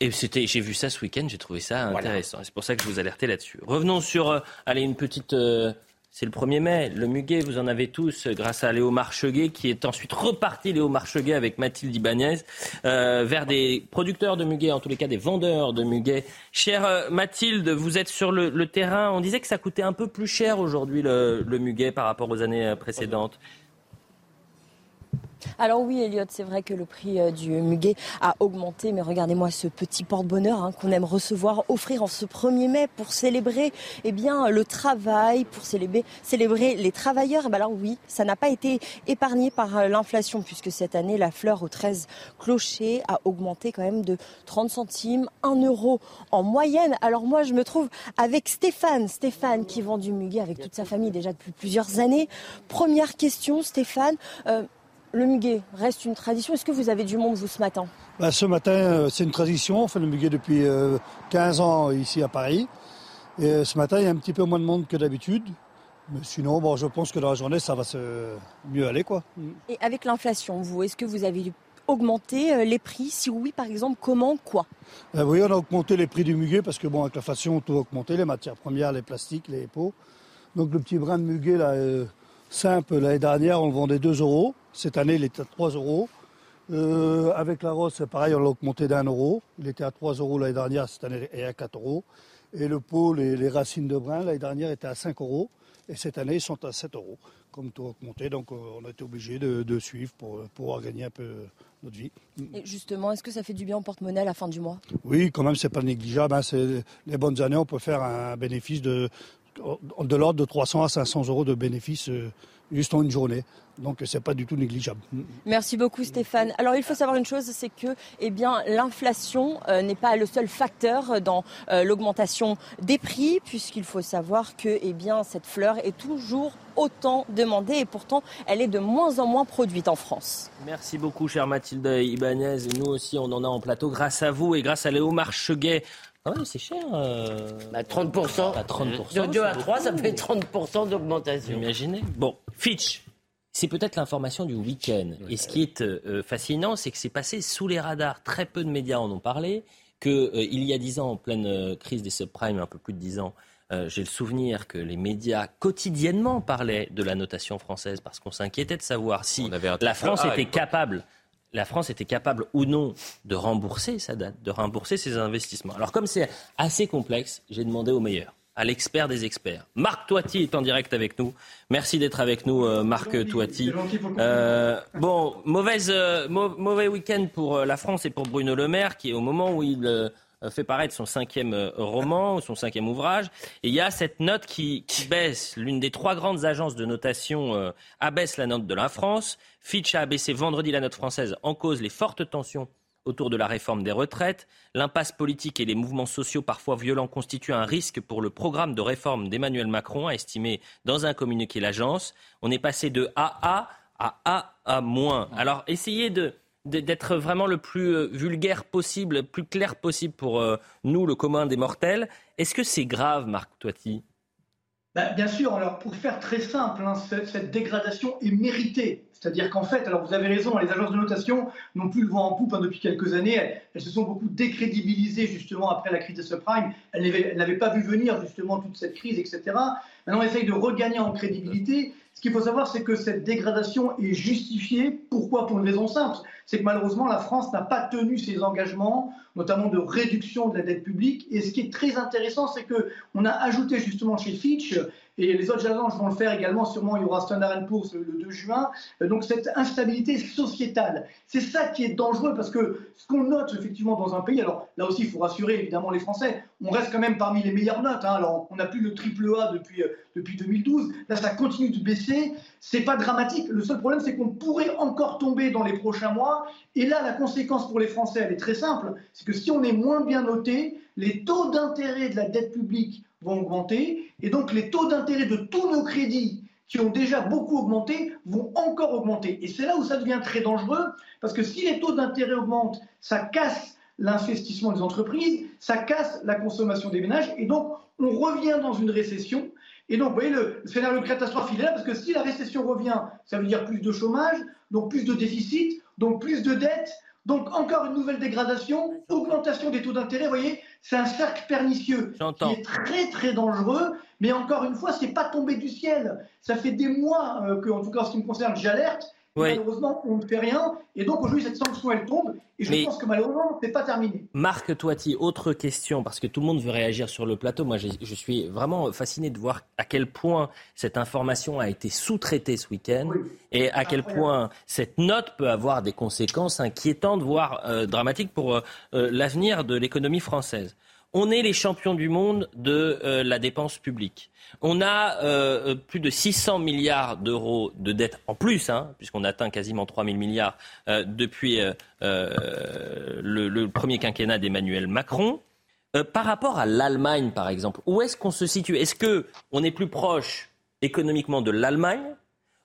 Et c'était, j'ai vu ça ce week-end, j'ai trouvé ça intéressant. C'est pour ça que je vous alertais là-dessus. Revenons sur, euh, allez, une petite euh, c'est le 1er mai. Le muguet, vous en avez tous grâce à Léo Marcheguet, qui est ensuite reparti, Léo Marcheguet, avec Mathilde Ibanez, euh, vers des producteurs de muguet, en tous les cas des vendeurs de muguet. Chère euh, Mathilde, vous êtes sur le, terrain. On disait que ça coûtait un peu plus cher aujourd'hui le muguet par rapport aux années précédentes. Alors oui, Elliot, c'est vrai que le prix euh, du muguet a augmenté, mais regardez-moi ce petit porte-bonheur hein, qu'on aime recevoir, offrir en ce 1er mai pour célébrer eh bien, le travail, pour célébrer, les travailleurs. Eh ben alors oui, ça n'a pas été épargné par euh, l'inflation, puisque cette année, la fleur aux 13 clochers a augmenté quand même de 30 centimes, 1 euro en moyenne. Alors moi, je me trouve avec Stéphane, Stéphane qui vend du muguet avec toute sa famille déjà depuis plusieurs années. Première question, Stéphane. Euh, le muguet reste une tradition. Est-ce que vous avez du monde, vous, ce matin? Bah, Ce matin, euh, c'est une tradition. On fait le muguet depuis 15 euh, ans ici à Paris. Et euh, ce matin, il y a un petit peu moins de monde que d'habitude. Mais sinon, bon, je pense que dans la journée, ça va se mieux aller. quoi. Et avec l'inflation, vous, est-ce que vous avez augmenté les prix? Si oui, par exemple, comment, quoi? Oui, on a augmenté les prix du muguet parce que, bon, avec l'inflation, tout a augmenté, les matières premières, les plastiques, les pots. Donc le petit brin de muguet, là, simple, l'année dernière, on le vendait 2 euros. Cette année, il était à 3 euros. Euh, avec la rose, c'est pareil, on l'a augmenté d'un euro. Il était à 3 euros l'année dernière, cette année, il est à 4 euros. Et le pot, les, racines de brin, l'année dernière étaient à 5 euros. Et cette année, ils sont à 7 euros, comme tout augmenté. Donc, on a été obligé de, suivre pour pouvoir gagner un peu notre vie. Et justement, est-ce que ça fait du bien au porte-monnaie à la fin du mois? Oui, quand même, c'est pas négligeable. Hein. Les bonnes années, on peut faire un bénéfice de, de l'ordre de 300 à 500 euros de bénéfice euh, juste en une journée. Donc c'est pas du tout négligeable. Merci beaucoup Stéphane. Alors il faut savoir une chose, c'est que eh bien l'inflation euh, n'est pas le seul facteur dans euh, l'augmentation des prix, puisqu'il faut savoir que eh bien cette fleur est toujours autant demandée et pourtant elle est de moins en moins produite en France. Merci beaucoup chère Mathilde Ibanez. Nous aussi on en a en plateau grâce à vous et grâce à Léo Marcheguet. Ah oui, c'est cher. Euh... 30%. Bah, 30%. De 2 à 3, ça fait 30% d'augmentation. Imaginez. Bon, Fitch, c'est peut-être l'information du week-end. Et ce qui est euh, fascinant, c'est que c'est passé sous les radars. Très peu de médias en ont parlé. Qu'il euh, il y a 10 ans, en pleine euh, crise des subprimes, un peu plus de 10 ans, j'ai le souvenir que les médias quotidiennement parlaient de la notation française parce qu'on s'inquiétait de savoir si la France était capable la France était capable ou non de rembourser sa date, de rembourser ses investissements. Alors comme c'est assez complexe, j'ai demandé au meilleur, à l'expert des experts. Marc Toiti est en direct avec nous. Merci d'être avec nous, euh, Marc Toiti. Euh, bon, mauvaise, euh, mauvais week-end pour la France et pour Bruno Le Maire, qui est au moment où il fait paraître son cinquième roman, son cinquième ouvrage. Et il y a cette note qui, baisse. L'une des trois grandes agences de notation euh, abaisse la note de la France. Fitch a abaissé vendredi la note française en cause les fortes tensions autour de la réforme des retraites. L'impasse politique et les mouvements sociaux parfois violents constituent un risque pour le programme de réforme d'Emmanuel Macron, a estimé dans un communiqué l'agence. On est passé de AA à AA-. Alors essayez de d'être vraiment le plus euh, vulgaire possible, le plus clair possible pour euh, nous, le commun des mortels. Est-ce que c'est grave, Marc Toiti? Bah, Bien sûr. Alors, pour faire très simple, hein, cette, dégradation est méritée. C'est-à-dire qu'en fait, alors vous avez raison, les agences de notation n'ont plus le vent en poupe hein, depuis quelques années. Elles, se sont beaucoup décrédibilisées justement après la crise des subprimes. Elles n'avaient pas vu venir justement toute cette crise, etc. Maintenant, on essaye de regagner en crédibilité. Ce qu'il faut savoir, c'est que cette dégradation est justifiée. Pourquoi? Pour une raison simple. C'est que malheureusement, la France n'a pas tenu ses engagements, notamment de réduction de la dette publique. Et ce qui est très intéressant, c'est qu'on a ajouté justement chez Fitch et les autres agences vont le faire également, sûrement il y aura Standard Poor's le 2 juin. Donc cette instabilité sociétale, c'est ça qui est dangereux parce que ce qu'on note effectivement dans un pays, alors là aussi il faut rassurer évidemment les Français, on reste quand même parmi les meilleures notes. Hein. Alors on n'a plus le triple A depuis, euh, depuis 2012, là ça continue de baisser, c'est pas dramatique. Le seul problème c'est qu'on pourrait encore tomber dans les prochains mois. Et là la conséquence pour les Français elle est très simple, c'est que si on est moins bien noté, les taux d'intérêt de la dette publique vont augmenter et donc les taux d'intérêt de tous nos crédits qui ont déjà beaucoup augmenté vont encore augmenter. Et c'est là où ça devient très dangereux, parce que si les taux d'intérêt augmentent, ça casse l'investissement des entreprises, ça casse la consommation des ménages, et donc on revient dans une récession. Et donc, vous voyez, le scénario catastrophe, il est là, parce que si la récession revient, ça veut dire plus de chômage, donc plus de déficit, donc plus de dettes, donc encore une nouvelle dégradation, augmentation des taux d'intérêt, vous voyez, c'est un cercle pernicieux qui est très très dangereux. Mais encore une fois, c'est pas tombé du ciel. Ça fait des mois euh, que, en tout cas, en ce qui me concerne, j'alerte. Malheureusement, on ne fait rien. Et donc, aujourd'hui, cette sanction, elle tombe. Et je pense que malheureusement, c'est pas terminé. Marc Toiti, autre question, parce que tout le monde veut réagir sur le plateau. Moi, je, suis vraiment fasciné de voir à quel point cette information a été sous-traitée ce week-end et à quel point cette note peut avoir des conséquences inquiétantes, voire euh, dramatiques pour euh, euh, l'avenir de l'économie française. On est les champions du monde de la dépense publique. On a euh, plus de 600 milliards d'euros de dettes en plus, hein, puisqu'on atteint quasiment 3 000 milliards euh, depuis euh, le, premier quinquennat d'Emmanuel Macron. par rapport à l'Allemagne, par exemple, où est-ce qu'on se situe? Est-ce qu'on est plus proche économiquement de l'Allemagne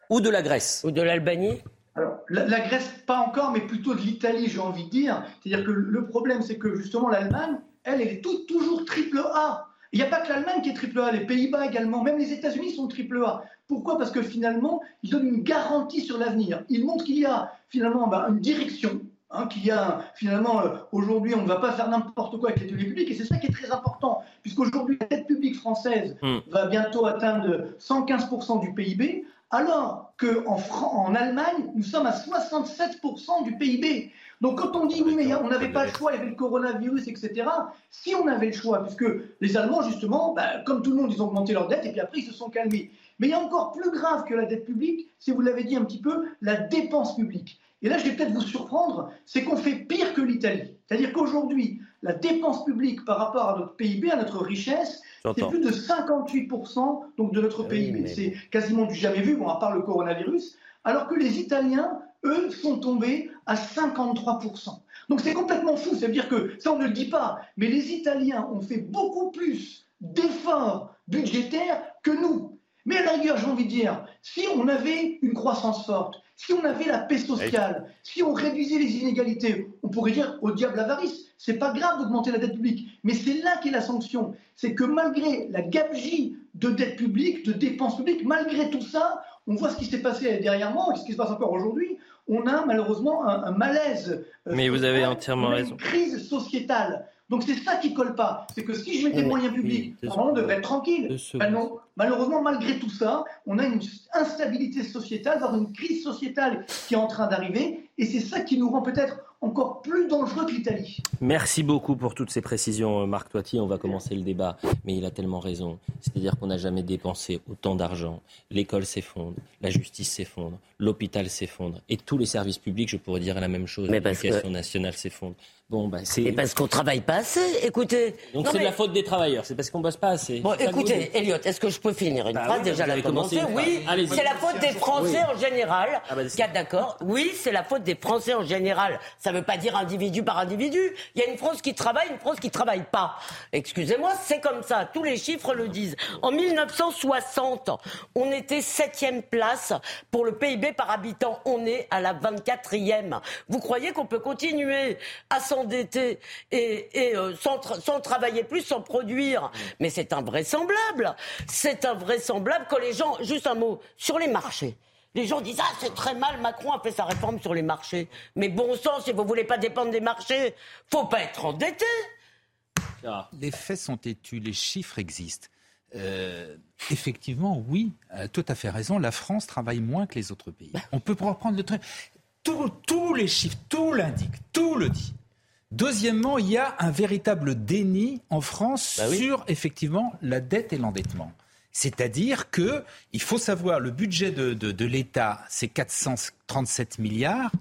ou de la Grèce? Ou de l'Albanie? Alors, la, Grèce, pas encore, mais plutôt de l'Italie, j'ai envie de dire. C'est-à-dire que le problème, c'est que justement, l'Allemagne, elle, elle est toujours triple A. Il n'y a pas que l'Allemagne qui est triple A, les Pays-Bas également, même les États-Unis sont triple A. Pourquoi? Parce que finalement, ils donnent une garantie sur l'avenir. Ils montrent qu'il y a finalement bah, une direction, hein, qu'il y a finalement euh, aujourd'hui on ne va pas faire n'importe quoi avec les deniers publics et c'est ça qui est très important puisqu'aujourd'hui la dette publique française hmm. va bientôt atteindre 115% du PIB alors qu'en en Allemagne nous sommes à 67% du PIB. Donc quand on dit oui, mais on n'avait pas le choix, il y avait le coronavirus, etc. Si on avait le choix, puisque les Allemands, justement, bah, comme tout le monde, ils ont augmenté leur dette et puis après ils se sont calmés. Mais il y a encore plus grave que la dette publique, si vous l'avez dit un petit peu, la dépense publique. Et là, je vais peut-être vous surprendre, c'est qu'on fait pire que l'Italie. C'est-à-dire qu'aujourd'hui, la dépense publique par rapport à notre PIB, à notre richesse, c'est plus de 58% donc, de notre PIB. C'est quasiment du jamais vu, bon, à part le coronavirus. Alors que les Italiens, eux, sont tombés à 53%. Donc c'est complètement fou. Ça veut dire que, ça on ne le dit pas, mais les Italiens ont fait beaucoup plus d'efforts budgétaires que nous. Mais à la rigueur, j'ai envie de dire, si on avait une croissance forte, si on avait la paix sociale, si on réduisait les inégalités, on pourrait dire au diable l'avarice. C'est pas grave d'augmenter la dette publique, mais c'est là qu'est la sanction. C'est que malgré la gabegie de dette publique, de dépenses publiques, malgré tout ça, on voit ce qui s'est passé dernièrement et ce qui se passe encore aujourd'hui. On a malheureusement un, malaise. Euh, mais vous avez entièrement raison. Une crise sociétale. Donc c'est ça qui colle pas. C'est que si je mets des moyens publics, on devrait être tranquille. Ben non. Malheureusement, malgré tout ça, on a une instabilité sociétale, voire une crise sociétale qui est en train d'arriver. Et c'est ça qui nous rend peut-être encore plus dangereux que l'Italie. Merci beaucoup pour toutes ces précisions, euh, Marc Toiti. On va commencer le débat, mais il a tellement raison. C'est-à-dire qu'on n'a jamais dépensé autant d'argent. L'école s'effondre, la justice s'effondre, l'hôpital s'effondre, et tous les services publics, je pourrais dire la même chose. L'éducation nationale s'effondre. Bon, bah, c'est. Et parce qu'on travaille pas assez, écoutez. Donc c'est de la faute des travailleurs, c'est parce qu'on bosse pas assez. Bon, écoutez, Elliot, est-ce que je peux finir une bah phrase Déjà, la commencer. Oui, c'est la faute des Français en général. Ah bah, d'accord Oui, c'est la faute des Français en général. Ça veut pas dire individu par individu. Il y a une France qui travaille, une France qui travaille pas. Excusez-moi, c'est comme ça. Tous les chiffres le disent. En 1960, on était septième place pour le PIB par habitant. On est à la 24e. Vous croyez qu'on peut continuer à s'en s'endetter et, euh, sans, sans, travailler plus, sans produire. Mais c'est invraisemblable. C'est invraisemblable que les gens, juste un mot, sur les marchés. Les gens disent Ah, c'est très mal, Macron a fait sa réforme sur les marchés. Mais bon sang, si vous voulez pas dépendre des marchés, faut pas être endetté. Ah. Les faits sont têtus, les chiffres existent. Euh, effectivement, oui, tout à fait raison. La France travaille moins que les autres pays. Bah. On peut reprendre le truc. Tous les chiffres, tout l'indique, tout le dit. Deuxièmement, il y a un véritable déni en France bah sur effectivement la dette et l'endettement. C'est-à-dire que il faut savoir le budget de, de, l'État, c'est 437 milliards.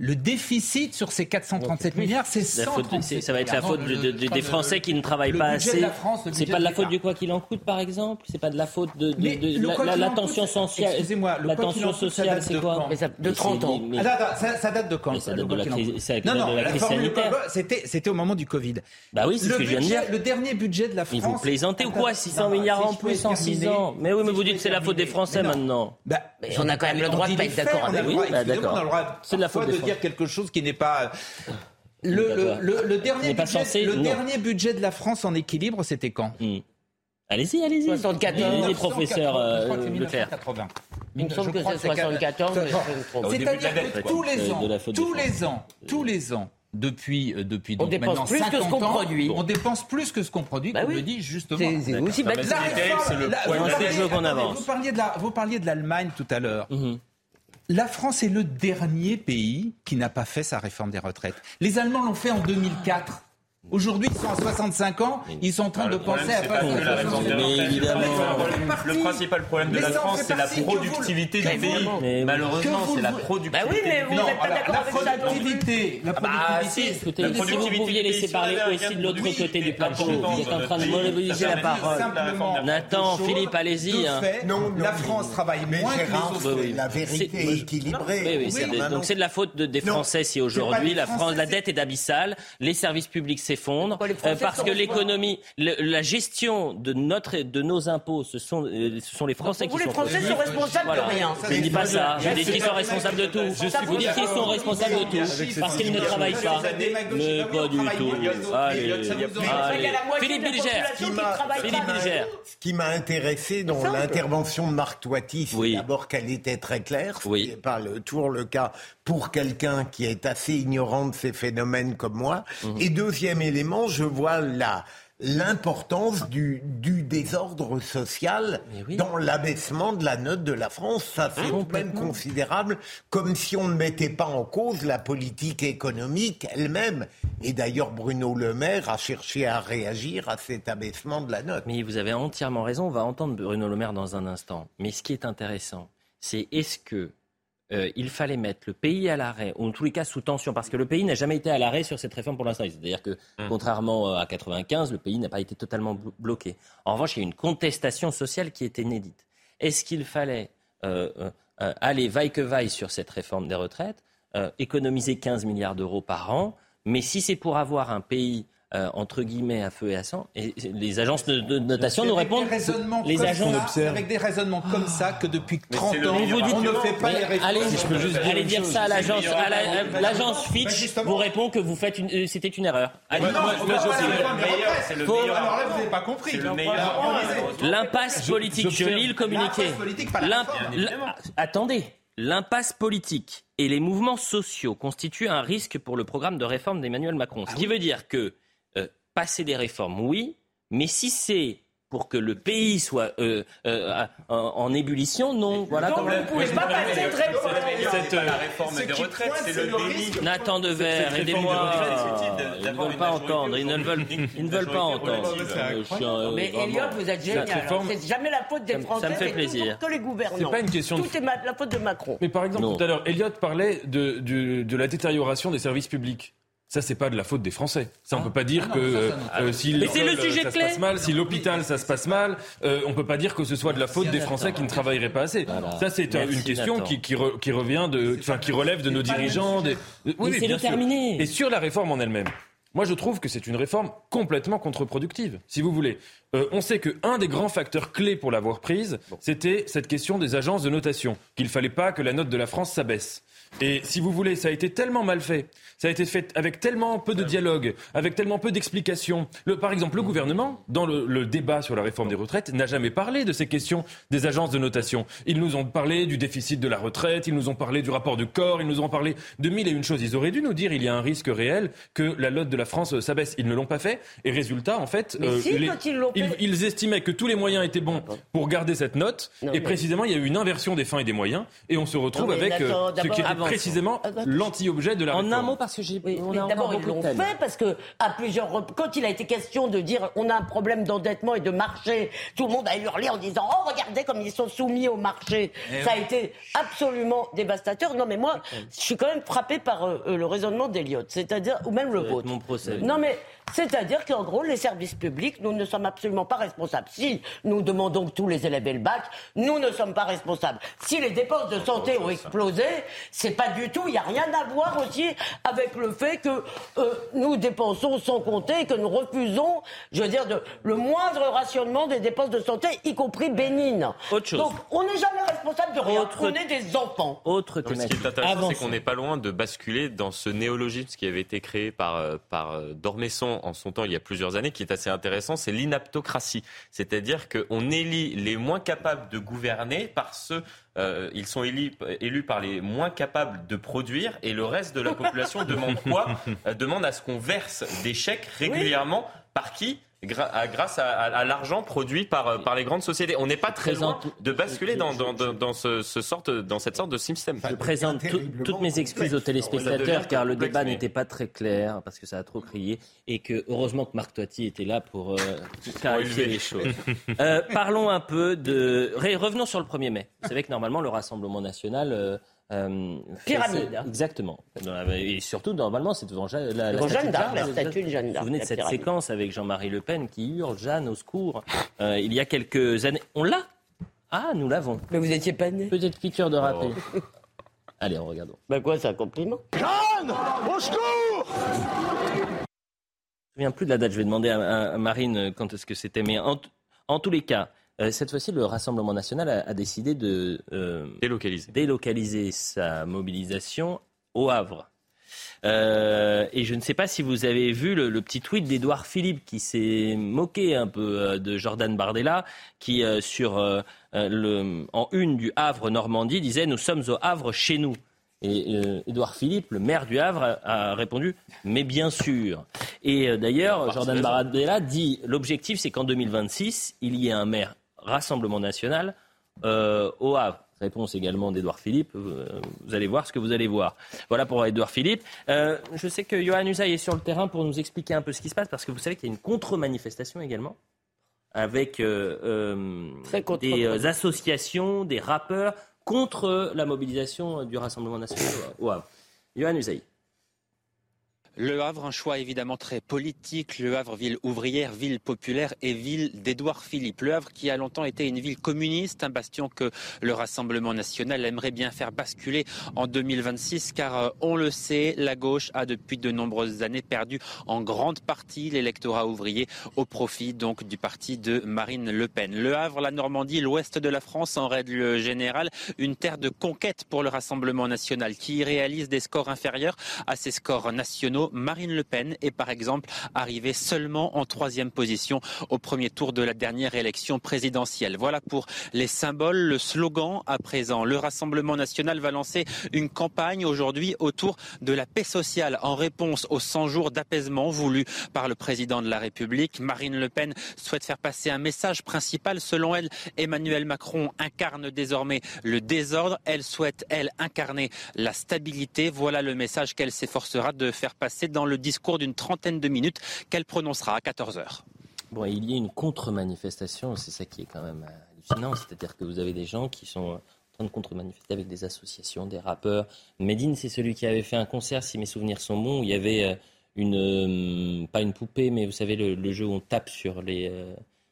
Le déficit sur ces 437 milliards, c'est 137 Ça va être la faute des Français qui ne travaillent pas assez. C'est pas de la faute du quoi qu'il en coûte, par exemple? C'est pas de la faute de, la, tension sociale Excusez-moi, la tension sociale, c'est quoi De 30 ans. ça, date de quand Ça date de la crise, sanitaire. C'était au moment du Covid. Bah oui, c'est ce que je viens de dire. Le dernier budget de la France. Vous plaisantez ou quoi 600 milliards en plus en 6 ans? Mais oui, mais vous dites que c'est la faute des Français maintenant. Bah, on a quand même le droit de pas être d'accord avec vous. C'est de la faute des dire quelque chose qui n'est pas. Le, le, dernier, budget, le dernier budget de la France en équilibre, c'était quand? Hmm. Allez-y, allez-y. 74. Les professeurs euh, Leclerc. Il me semble que c'est 74. C'est-à-dire que tous les ans, tous les ans, tous les ans, depuis, euh, depuis on dépense plus que ce qu'on produit. On dépense plus que ce qu'on produit, bah comme le dit justement. C'est aussi bête. Vous parliez de la, vous parliez de l'Allemagne tout à l'heure. Mhm. La France est le dernier pays qui n'a pas fait sa réforme des retraites. Les Allemands l'ont fait en 2004. Aujourd'hui, ils sont à 65 ans, ils sont en train de penser à faire Le principal problème de la France, c'est la productivité du pays. Malheureusement, c'est la productivité. Bah oui, mais vous n'êtes pas d'accord avec ça. La productivité. La productivité. Si vous pouviez laisser parler aussi de l'autre côté du plateau, vous êtes en train de monopoliser la parole. Nathan, Philippe, allez-y. Non, la France travaille moins que les autres. La vérité est équilibrée. Donc c'est de la faute des Français si aujourd'hui la dette est abyssale, les services publics s'effondre euh, parce que l'économie, la gestion de notre, de nos impôts, ce sont, euh, ce sont les Français qui vous, sont. les Français sont responsables de rien. Je ne dis pas ça. Je dis qu'ils sont responsables de tout. Vous dites qu'ils sont responsables de tout parce qu'ils ne travaillent pas. Mais pas du tout. Allez, Philippe Bilger. Philippe Bilger. Ce qui m'a intéressé dans l'intervention de Marc Toiti, c'est d'abord qu'elle était très claire, ce n'est pas le, toujours le cas pour quelqu'un qui est assez ignorant de ces phénomènes comme moi. Mhm. Et deuxième élément, je vois la, l'importance du, du, désordre social dans l'abaissement de la note de la France. Ça, c'est tout même considérable, comme si on ne mettait pas en cause la politique économique elle-même. Et d'ailleurs, Bruno Le Maire a cherché à réagir à cet abaissement de la note. Mais vous avez entièrement raison, on va entendre Bruno Le Maire dans un instant. Mais ce qui est intéressant, c'est est-ce que euh, il fallait mettre le pays à l'arrêt, ou en tous les cas sous tension, parce que le pays n'a jamais été à l'arrêt sur cette réforme pour l'instant. C'est-à-dire que, mmh. contrairement à 95, le pays n'a pas été totalement bloqué. En revanche, il y a une contestation sociale qui est inédite. Est-ce qu'il fallait euh, euh, aller vaille que vaille sur cette réforme des retraites, économiser 15 milliards d'euros par an, mais si c'est pour avoir un pays euh, entre guillemets à feu et à sang. Et les agences de, notation nous répondent. les agences avec des raisonnements comme ça que depuis 30 ans, on ne fait pas les réformes. Allez, je peux juste allez dire ça à l'agence. L'agence Fitch vous répond que vous faites une, euh, c'était une erreur. Allez, non, c'est le meilleur. Alors là, vous n'avez pas compris. L'impasse politique. Je lis le communiqué. Attendez. L'impasse politique et les mouvements sociaux constituent un risque pour le programme de réforme d'Emmanuel Macron. Ce ah qui veut dire que passer des réformes, oui, mais si c'est pour que le pays soit euh, euh, en, ébullition, non. Voilà Donc vous ne pouvez pas passer cette réforme. la réforme des retraites, c'est le déni. Nathan Dever, aidez-moi. Ils ne veulent pas entendre. Ils ne veulent, ils ne veulent pas entendre. Mais Elliot, vous êtes génial. C'est jamais la faute des Français. Ça me fait plaisir. Que les gouvernants. C'est pas une question. Tout est la faute de Macron. Mais par exemple, tout à l'heure, Elliot parlait de, de la détérioration des services publics. Ça, c'est pas de la faute des Français. Ça, on ah. peut pas dire ah que euh, si le sujet ça se passe mal, si l'hôpital ça se passe mal, euh, on peut pas dire que ce soit de la faute des Français qui ne travailleraient pas assez. Ça, c'est une question qui, qui, qui, revient de, enfin, qui relève de nos dirigeants. Des... Oui, c'est déterminé. Et sur la réforme en elle-même. Moi, je trouve que c'est une réforme complètement contre-productive, si vous voulez. Euh, on sait qu'un des grands facteurs clés pour l'avoir prise, c'était cette question des agences de notation, qu'il fallait pas que la note de la France s'abaisse. Et si vous voulez, ça a été tellement mal fait, ça a été fait avec tellement peu de dialogue, avec tellement peu d'explications. Par exemple, le gouvernement, dans le, débat sur la réforme des retraites, n'a jamais parlé de ces questions des agences de notation. Ils nous ont parlé du déficit de la retraite, ils nous ont parlé du rapport de corps, ils nous ont parlé de mille et une choses. Ils auraient dû nous dire il y a un risque réel que la note de la France s'abaisse. Ils ne l'ont pas fait. Et résultat, en fait, euh, ils, estimaient que tous les moyens étaient bons pour garder cette note. et précisément, il y a eu une inversion des fins et des moyens. Et on se retrouve avec euh, ce qui était précisément l'anti-objet de la réforme. En un mot, parce que j'ai. D'abord, ils l'ont fait parce que à plusieurs quand il a été question de dire on a un problème d'endettement et de marché, tout le monde a hurlé en disant oh regardez comme ils sont soumis au marché. Eh Ça a été absolument dévastateur. Non mais moi, je suis quand même frappé par euh, le raisonnement d'Eliott, c'est-à-dire ou même le vôtre. Mon procès. Non mais c'est-à-dire qu'en gros, les services publics, nous ne sommes absolument pas responsables. Si nous demandons que tous les élèves aient le bac, nous ne sommes pas responsables. Si les dépenses de santé ont explosé, c'est pas du tout, il n'y a rien à voir aussi avec le fait que euh, nous dépensons sans compter, que nous refusons, je veux dire, de, le moindre rationnement des dépenses de santé, y compris bénines. Autre chose. Donc, on n'est jamais responsable de rien. On est des enfants. Autre Ce qui est intéressant, c'est qu'on n'est pas loin de basculer dans ce néologisme qui avait été créé par, euh, par euh, Dormesson en son temps il y a plusieurs années, qui est assez intéressant, c'est l'inaptocratie. C'est-à-dire qu'on élit les moins capables de gouverner par ceux euh, ils sont élus, élus, par les moins capables de produire et le reste de la population demande quoi? Euh, Demande à ce qu'on verse des chèques régulièrement par qui grâce à, l'argent produit par, euh, par les grandes sociétés. On n'est pas très loin de basculer dans, dans, dans, ce, sorte, dans cette sorte de système. Je présente toutes mes excuses aux téléspectateurs car le débat n'était pas très clair parce que ça a trop crié et que heureusement que Marc Toiti était là pour euh, clarifier les choses. Euh, parlons un peu de... Revenons sur le 1er mai. Vous savez que normalement le Rassemblement national... Euh, Pyramide. Exactement. Et surtout, normalement, c'est devant la, la, la, Jeanne d'Arc, la statue de Jeanne d'Arc. Vous souvenez de cette séquence avec Jean-Marie Le Pen qui hurle Jeanne au secours euh, il y a quelques années. On l'a? Ah, nous l'avons. Mais vous étiez pas né Petite piqûre de rappel. Oh. Allez, regardons. Ben quoi, c'est un compliment Jeanne Au secours Je me souviens plus de la date, je vais demander à, Marine quand est-ce que c'était, mais en tous les cas, euh, cette fois-ci, le Rassemblement national a, décidé de euh, délocaliser. sa mobilisation au Havre. Euh, et je ne sais pas si vous avez vu le, petit tweet d'Edouard Philippe qui s'est moqué un peu de Jordan Bardella, qui sur le, en une du Havre Normandie disait nous sommes au Havre chez nous. Et Édouard Philippe, le maire du Havre, a, répondu Mais bien sûr. Et d'ailleurs, Jordan Bardella dit l'objectif, c'est qu'en 2026, il y ait un maire Rassemblement national au Havre. Réponse également d'Edouard Philippe. Vous allez voir ce que vous allez voir. Voilà pour Edouard Philippe. je sais que Johan Usaï est sur le terrain pour nous expliquer un peu ce qui se passe, parce que vous savez qu'il y a une contre-manifestation également avec euh, euh, des euh, associations, des rappeurs contre la mobilisation du Rassemblement national au Havre. Johan Usaï. Le Havre, un choix évidemment très politique. Le Havre, ville ouvrière, ville populaire et ville d'Édouard Philippe. Le Havre qui a longtemps été une ville communiste, un bastion que le Rassemblement national aimerait bien faire basculer en 2026 car euh, on le sait, la gauche a depuis de nombreuses années perdu en grande partie l'électorat ouvrier au profit donc du parti de Marine Le Pen. Le Havre, la Normandie, l'ouest de la France en règle générale, une terre de conquête pour le Rassemblement national qui réalise des scores inférieurs à ses scores nationaux Marine Le Pen est par exemple arrivée seulement en troisième position au premier tour de la dernière élection présidentielle. Voilà pour les symboles, le slogan à présent. Le Rassemblement national va lancer une campagne aujourd'hui autour de la paix sociale en réponse aux 100 jours d'apaisement voulus par le président de la République. Marine Le Pen souhaite faire passer un message principal. Selon elle, Emmanuel Macron incarne désormais le désordre. Elle souhaite, elle, incarner la stabilité. Voilà le message qu'elle s'efforcera de faire passer c'est dans le discours d'une trentaine de minutes qu'elle prononcera à 14h. Bon, il y a une contre-manifestation, c'est ça qui est quand même hallucinant, c'est-à-dire que vous avez des gens qui sont en train de contre-manifester avec des associations, des rappeurs. Medine, c'est celui qui avait fait un concert, si mes souvenirs sont bons, où il y avait euh, une, euh, pas une poupée, mais vous savez, le, jeu où on tape sur les...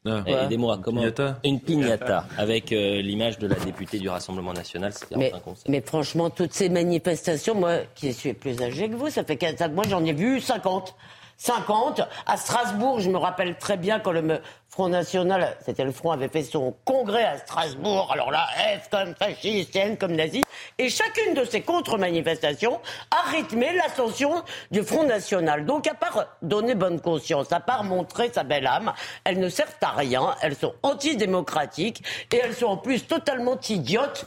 Ah. Aidez-moi, comment Une pignata avec euh, l'image de la députée du Rassemblement national. Mais, mais, franchement, toutes ces manifestations, moi qui suis plus âgé que vous, ça fait 15 moi j'en ai vu 50. 50. À Strasbourg, je me rappelle très bien quand le Front National, c'était le Front, avait fait son congrès à Strasbourg. Alors là, F comme fasciste, N comme nazi. Et chacune de ces contre-manifestations a rythmé l'ascension du Front National. Donc, à part donner bonne conscience, à part montrer sa belle âme, elles ne servent à rien. Elles sont antidémocratiques et elles sont en plus totalement idiotes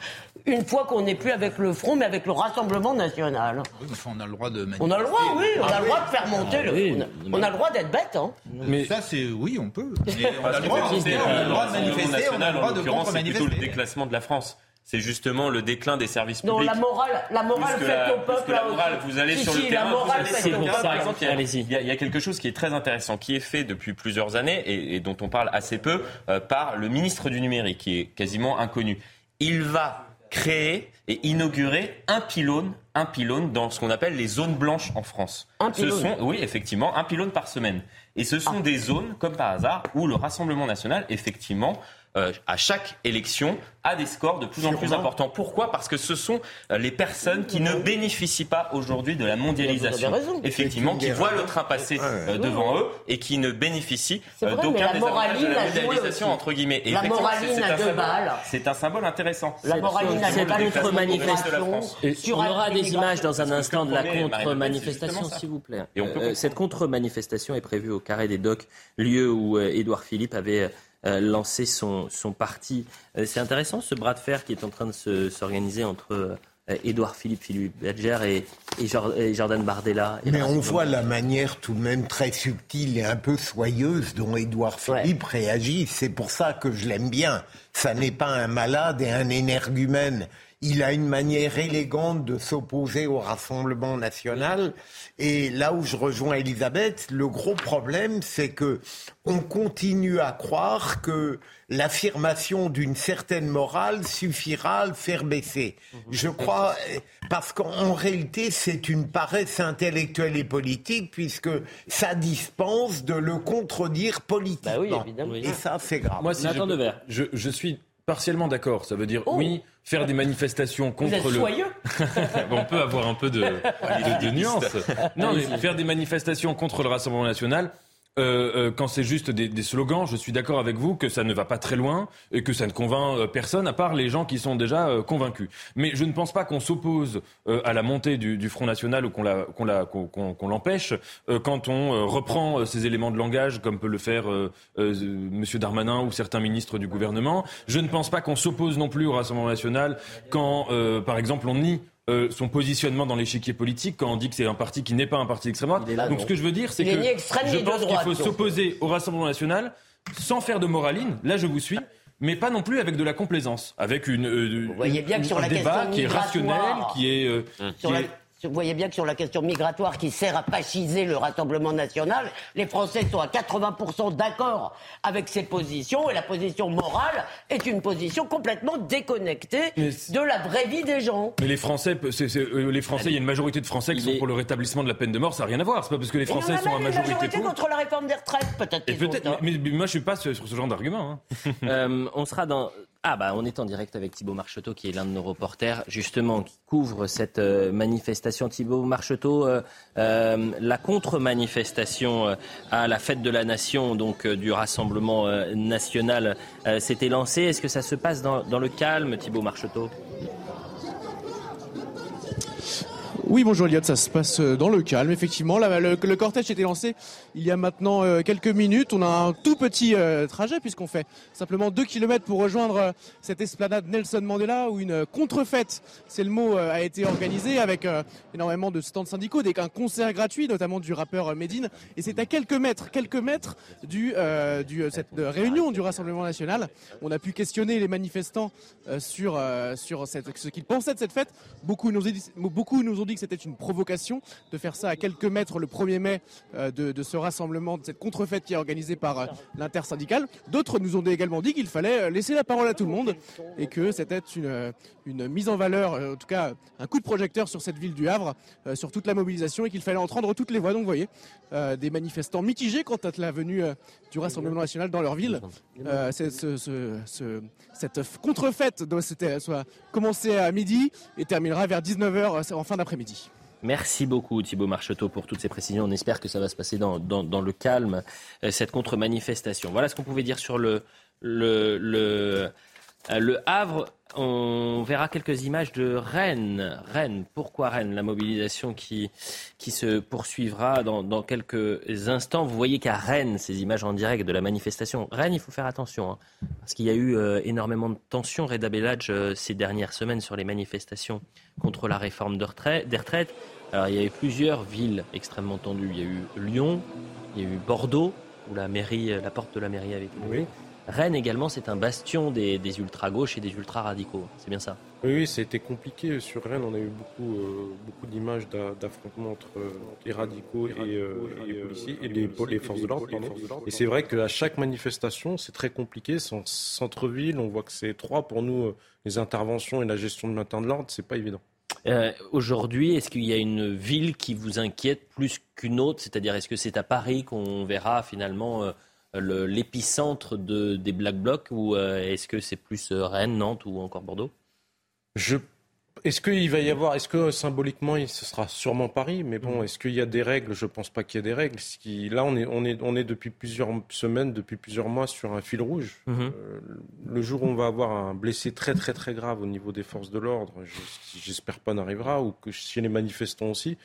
une fois qu'on n'est plus avec le Front, mais avec le Rassemblement national. Oui, mais on a le droit de On a le droit, oui, on a le droit de faire monter ah le. On a, le droit d'être bête, hein. Mais ça, c'est oui, on peut. on a le droit, de manifester, on a le droit de contre-manifester. C'est plutôt le déclassement de la France c'est justement le déclin des services publics. Non, la morale, la morale faite au peuple. La morale, vous allez sur le terrain, vous allez par exemple, il y, a, quelque chose qui est très intéressant, qui est fait depuis plusieurs années et, dont on parle assez peu euh, par le ministre du numérique, qui est quasiment inconnu. Il va créer et inaugurer un pylône, un pylône dans ce qu'on appelle les zones blanches en France. Un pylône. Ce sont, oui, effectivement, un pylône par semaine. Et ce sont ah. des zones, comme par hasard, où le Rassemblement national, effectivement, euh, à chaque élection a des scores de plus en plus importants. Pourquoi? Parce que ce sont euh, les personnes qui ne bénéficient pas aujourd'hui de la mondialisation, effectivement, qui voient le train passer euh, devant eux et qui ne bénéficient d'aucun des avantages de la mondialisation entre guillemets. Et la moraline à deux balles. C'est un symbole intéressant. La moraline à deux balles. contre-manifestation. On aura des images dans un instant de la contre-manifestation, s'il vous plaît. Cette contre-manifestation est prévue au Carré des Docks, lieu où Édouard Philippe avait lancer son, son parti. Euh, c'est intéressant ce bras de fer qui est en train de s'organiser entre euh, Édouard Philippe, Philippe Berger et, Jordan Bardella. Mais on voit la manière tout de même très subtile et un peu soyeuse dont Édouard Philippe réagit. C'est pour ça que je l'aime bien. Ça n'est pas un malade et un énergumène. Il a une manière élégante de s'opposer au Rassemblement national. Et là où je rejoins Elisabeth, le gros problème, c'est que on continue à croire que l'affirmation d'une certaine morale suffira à le faire baisser. Je crois, parce qu'en réalité, c'est une paresse intellectuelle et politique, puisque ça dispense de le contredire politiquement. Bah oui, évidemment. Et ça, c'est grave. Moi, si je, je suis partiellement d'accord. Ça veut dire oh. oui, faire des manifestations contre le. on peut avoir un peu de, de, de nuance. Non, mais faire des manifestations contre le Rassemblement national, euh, euh, quand c'est juste des, slogans, je suis d'accord avec vous que ça ne va pas très loin et que ça ne convainc euh, personne à part les gens qui sont déjà convaincus. Mais je ne pense pas qu'on s'oppose à la montée du, Front National ou qu'on l'empêche quand on reprend ces éléments de langage comme peut le faire M. Darmanin ou certains ministres du gouvernement. Je ne pense pas qu'on s'oppose non plus au Rassemblement National quand, par exemple, on nie euh, son positionnement dans l'échiquier politique quand on dit que c'est un parti qui n'est pas un parti d'extrême droite. Donc ce que je veux dire, c'est que je pense qu'il faut s'opposer au Rassemblement national sans faire de moraline. Là, je vous suis mais pas non plus avec de la complaisance, avec une, euh, Vous voyez bien que sur un la débat qui est rationnel, qui est, euh, vous voyez bien que sur la question migratoire qui sert à fasciser le Rassemblement national, les Français sont à 80% d'accord avec ces positions et la position morale est une position complètement déconnectée de la vraie vie des gens. Mais les Français, euh, les Français, il y a une majorité de Français qui sont pour le rétablissement de la peine de mort, ça n'a rien à voir. C'est pas parce que les Français sont à majorité, majorité contre la réforme des retraites, peut-être. Peut mais, moi je suis pas sur, ce genre d'argument. Hein. Euh, on sera dans ah bah on est en direct avec Thibault Marcheteau qui est l'un de nos reporters justement qui couvre cette euh, manifestation. Thibault Marcheteau, euh, euh, la contre-manifestation à la fête de la nation donc du Rassemblement national s'était lancée. Est-ce que ça se passe dans, dans le calme, Thibault Marcheteau? Oui, bonjour Elliot, ça se passe euh, dans le calme, effectivement. le, le, cortège été lancé il y a maintenant euh, quelques minutes. On a un tout petit euh, trajet puisqu'on fait simplement deux kilomètres pour rejoindre cette esplanade Nelson Mandela où une contrefête, c'est le mot, a été organisée avec énormément de stands syndicaux, des, un concert gratuit, notamment du rappeur Medine. Et c'est à quelques mètres, quelques mètres du, cette réunion du Rassemblement national. On a pu questionner les manifestants sur, sur ce qu'ils pensaient de cette fête. Beaucoup nous, beaucoup nous ont dit c'était une provocation de faire ça à quelques mètres le 1er mai euh, de, ce rassemblement, de cette contrefête qui est organisée par euh, l'intersyndicale. D'autres nous ont également dit qu'il fallait euh, laisser la parole à tout le monde et que c'était une, mise en valeur, en tout cas un coup de projecteur sur cette ville du Havre, sur toute la mobilisation et qu'il fallait entendre toutes les voix. Donc vous voyez, des manifestants mitigés quant à la venue du Rassemblement national dans leur ville. cette contrefête doit commencer à midi et terminera vers 19h en fin d'après-midi. Merci beaucoup Thibault Marcheteau pour toutes ces précisions. On espère que ça va se passer dans, le calme, euh, cette contre-manifestation. Voilà ce qu'on pouvait dire sur le, le Havre. On verra quelques images de Rennes. Rennes, pourquoi Rennes La mobilisation qui, qui se poursuivra dans, quelques instants. Vous voyez qu'à Rennes, ces images en direct de la manifestation. Rennes, il faut faire attention, hein, parce qu'il y a eu euh, énormément de tensions, Reda Bellage, euh, ces dernières semaines sur les manifestations contre la réforme des retraites. Alors, il y a eu plusieurs villes extrêmement tendues. Il y a eu Lyon, il y a eu Bordeaux, où la mairie, la porte de la mairie avait été. Rennes également, c'est un bastion des, ultra-gauches et des ultra-radicaux. C'est bien ça Oui, été compliqué. Sur Rennes, on a eu beaucoup, euh, beaucoup d'images d'affrontements entre euh, les radicaux et, euh, les policiers et les, forces de l'ordre. Et c'est vrai qu'à chaque manifestation, c'est très compliqué. C'est en centre-ville. On voit que c'est trois pour nous, les interventions et la gestion de maintien de l'ordre. C'est pas évident. Aujourd'hui, est-ce qu'il y a une ville qui vous inquiète plus qu'une autre? C'est-à-dire, est-ce que c'est à Paris qu'on verra finalement l'épicentre de, des Black Blocs ou euh, est-ce que c'est plus euh, Rennes, Nantes ou encore Bordeaux? Est-ce qu'il va y avoir, est-ce que symboliquement, ce sera sûrement Paris, mais bon, mm. est-ce qu'il y a des règles? Je ne pense pas qu'il y ait des règles. là, on est, on, est, on est depuis plusieurs semaines, depuis plusieurs mois sur un fil rouge. Mm-hmm. Euh, le jour où on va avoir un blessé très très très grave au niveau des forces de l'ordre, j'espère pas n'arrivera, ou que chez les manifestants aussi,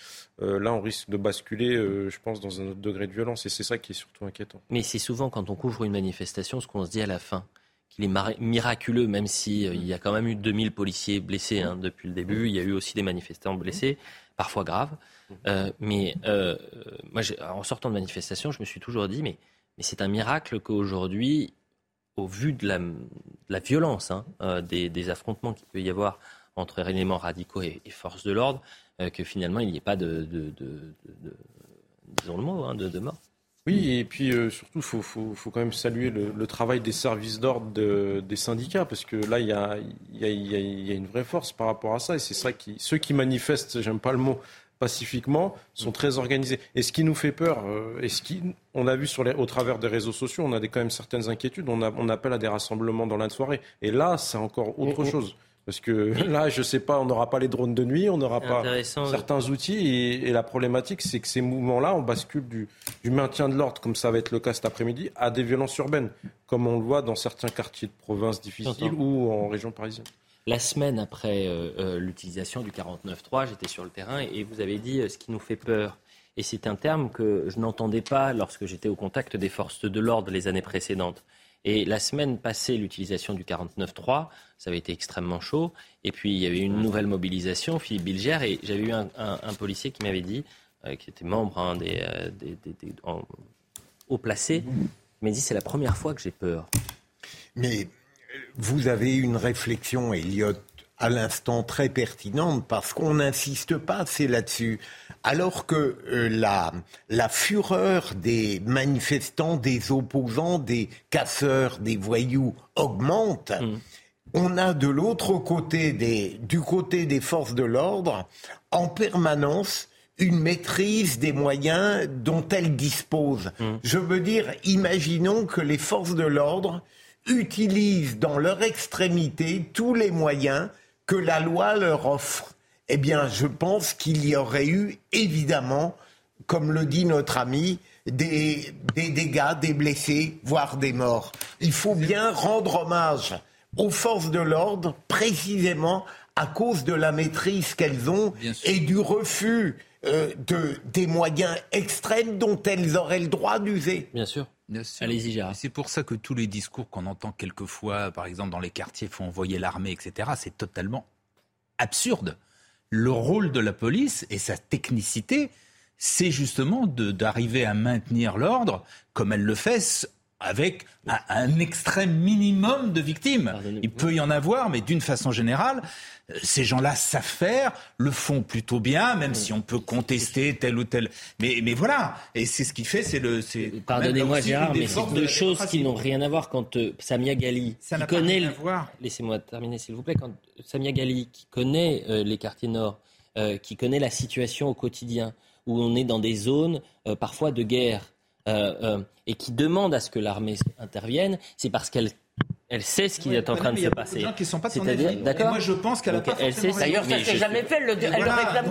euh, là, on risque de basculer, euh, je pense, dans un autre degré de violence, et c'est ça qui est surtout inquiétant. Mais c'est souvent quand on couvre une manifestation, ce qu'on se dit à la fin qu'il est miraculeux, même s'il euh, il y a quand même eu 2000 policiers blessés hein, depuis le début. Il y a eu aussi des manifestants blessés, parfois graves. Euh, mais euh, moi, en sortant de manifestation, je me suis toujours dit, mais, mais c'est un miracle qu'aujourd'hui, au vu de la, la violence hein, des, affrontements qu'il peut y avoir entre éléments radicaux et, forces de l'ordre, que finalement, il n'y ait pas de, de, disons le mot, hein, de, mort. Oui, et puis euh, surtout, il faut, faut, faut, quand même saluer le, travail des services d'ordre des syndicats, parce que là, il y a, y, a, y a, une vraie force par rapport à ça, et c'est ça qui, ceux qui manifestent, j'aime pas le mot, pacifiquement, sont très organisés. Et ce qui nous fait peur, euh, et ce qui, on a vu sur les, au travers des réseaux sociaux, on a des, quand même certaines inquiétudes, on appelle à des rassemblements dans la soirée, et là, c'est encore autre mm, mm. chose. Parce que là, je sais pas, on n'aura pas les drones de nuit, on n'aura pas certains outils. Et, la problématique, c'est que ces mouvements-là, on bascule du, maintien de l'ordre, comme ça va être le cas cet après-midi, à des violences urbaines, comme on le voit dans certains quartiers de province difficiles ou en région parisienne. La semaine après euh, euh, l'utilisation du 49.3, j'étais sur le terrain et, vous avez dit euh, ce qui nous fait peur. Et c'est un terme que je n'entendais pas lorsque j'étais au contact des forces de l'ordre les années précédentes. Et la semaine passée, l'utilisation du 49.3, ça avait été extrêmement chaud. Et puis, il y avait une nouvelle mobilisation, Philippe Bilger, et j'avais eu un, policier qui m'avait dit, euh, qui était membre hein, des, euh, des, haut placés, il m'a dit c'est la première fois que j'ai peur. Mais vous avez une réflexion, Elliot, à l'instant très pertinente, parce qu'on n'insiste pas assez là-dessus alors que euh, la, la fureur des manifestants, des opposants, des casseurs, des voyous augmente, mm. on a de l'autre côté, des, du côté des forces de l'ordre, en permanence une maîtrise des moyens dont elles disposent. Mm. Je veux dire, imaginons que les forces de l'ordre utilisent dans leur extrémité tous les moyens que la loi leur offre eh bien, je pense qu'il y aurait eu, évidemment, comme le dit notre ami, des, dégâts, des blessés, voire des morts. Il faut bien rendre hommage aux forces de l'ordre, précisément à cause de la maîtrise qu'elles ont et du refus euh, de, des moyens extrêmes dont elles auraient le droit d'user. Bien sûr. Allez-y, Gérard. C'est pour ça que tous les discours qu'on entend quelquefois, par exemple dans les quartiers, font envoyer l'armée, etc., c'est totalement absurde le rôle de la police et sa technicité, c'est justement d'arriver à maintenir l'ordre comme elle le fait avec un, extrême minimum de victimes. Il peut y en avoir, mais d'une façon générale, euh, ces gens-là savent faire, le font plutôt bien, même si on peut contester tel ou tel. Mais, mais voilà, et c'est ce qui fait, c'est le. Pardonnez-moi, Gérard, mais c'est deux choses qui n'ont rien à voir. Quand euh, Samia Gali, qui connaît, laissez-moi terminer s'il vous plaît, quand Samia Gali, qui connaît euh, les quartiers nord, qui connaît la situation au quotidien, où on est dans des zones parfois de guerre euh, euh, et qui demande à ce que l'armée intervienne, c'est parce qu'elle elle sait ce qui est en train de se passer. Il y a des gens qui sont pas D'accord. Moi, je pense qu'elle a pas elle sait, D'ailleurs, ça s'est jamais fait. Elle, le, elle le réclame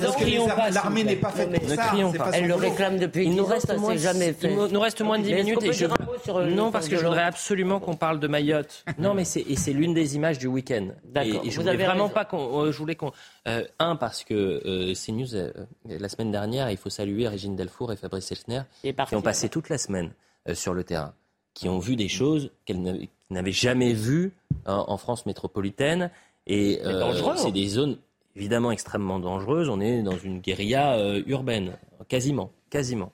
depuis longtemps. L'armée n'est pas faite pour ça. Elle le réclame depuis. Il nous reste moins. Jamais fait. Il nous reste moins de 10 minutes et je non parce que je voudrais absolument qu'on parle de Mayotte. Non, mais c'est et c'est l'une des images du week-end. D'accord. Je voulais vraiment pas qu'on. Euh, je voulais qu'on. Un parce que CNews la semaine dernière, il faut saluer Régine Delfour et Fabrice Elsner qui ont passé toute la semaine sur le terrain qui ont vu des choses qu'elles n'avaient jamais vues hein, en France métropolitaine. Et euh, c'est des zones évidemment extrêmement dangereuses. On est dans une guérilla euh, urbaine, quasiment, quasiment.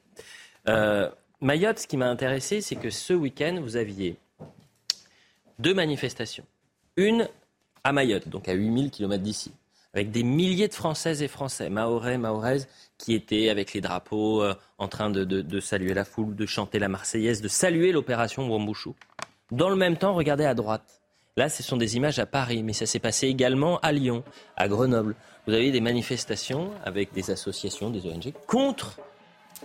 Euh, Mayotte, ce qui m'a intéressé, c'est que ce week-end, vous aviez deux manifestations. Une à Mayotte, donc à 8000 km d'ici, avec des milliers de Françaises et Français, Mahorais, Mahoraises, qui étaient avec les drapeaux euh, en train de, saluer la foule, de chanter la Marseillaise, de saluer l'opération Wambouchou. Dans le même temps, regardez à droite. Là, ce sont des images à Paris, mais ça s'est passé également à Lyon, à Grenoble. Vous avez des manifestations avec des associations, des ONG, contre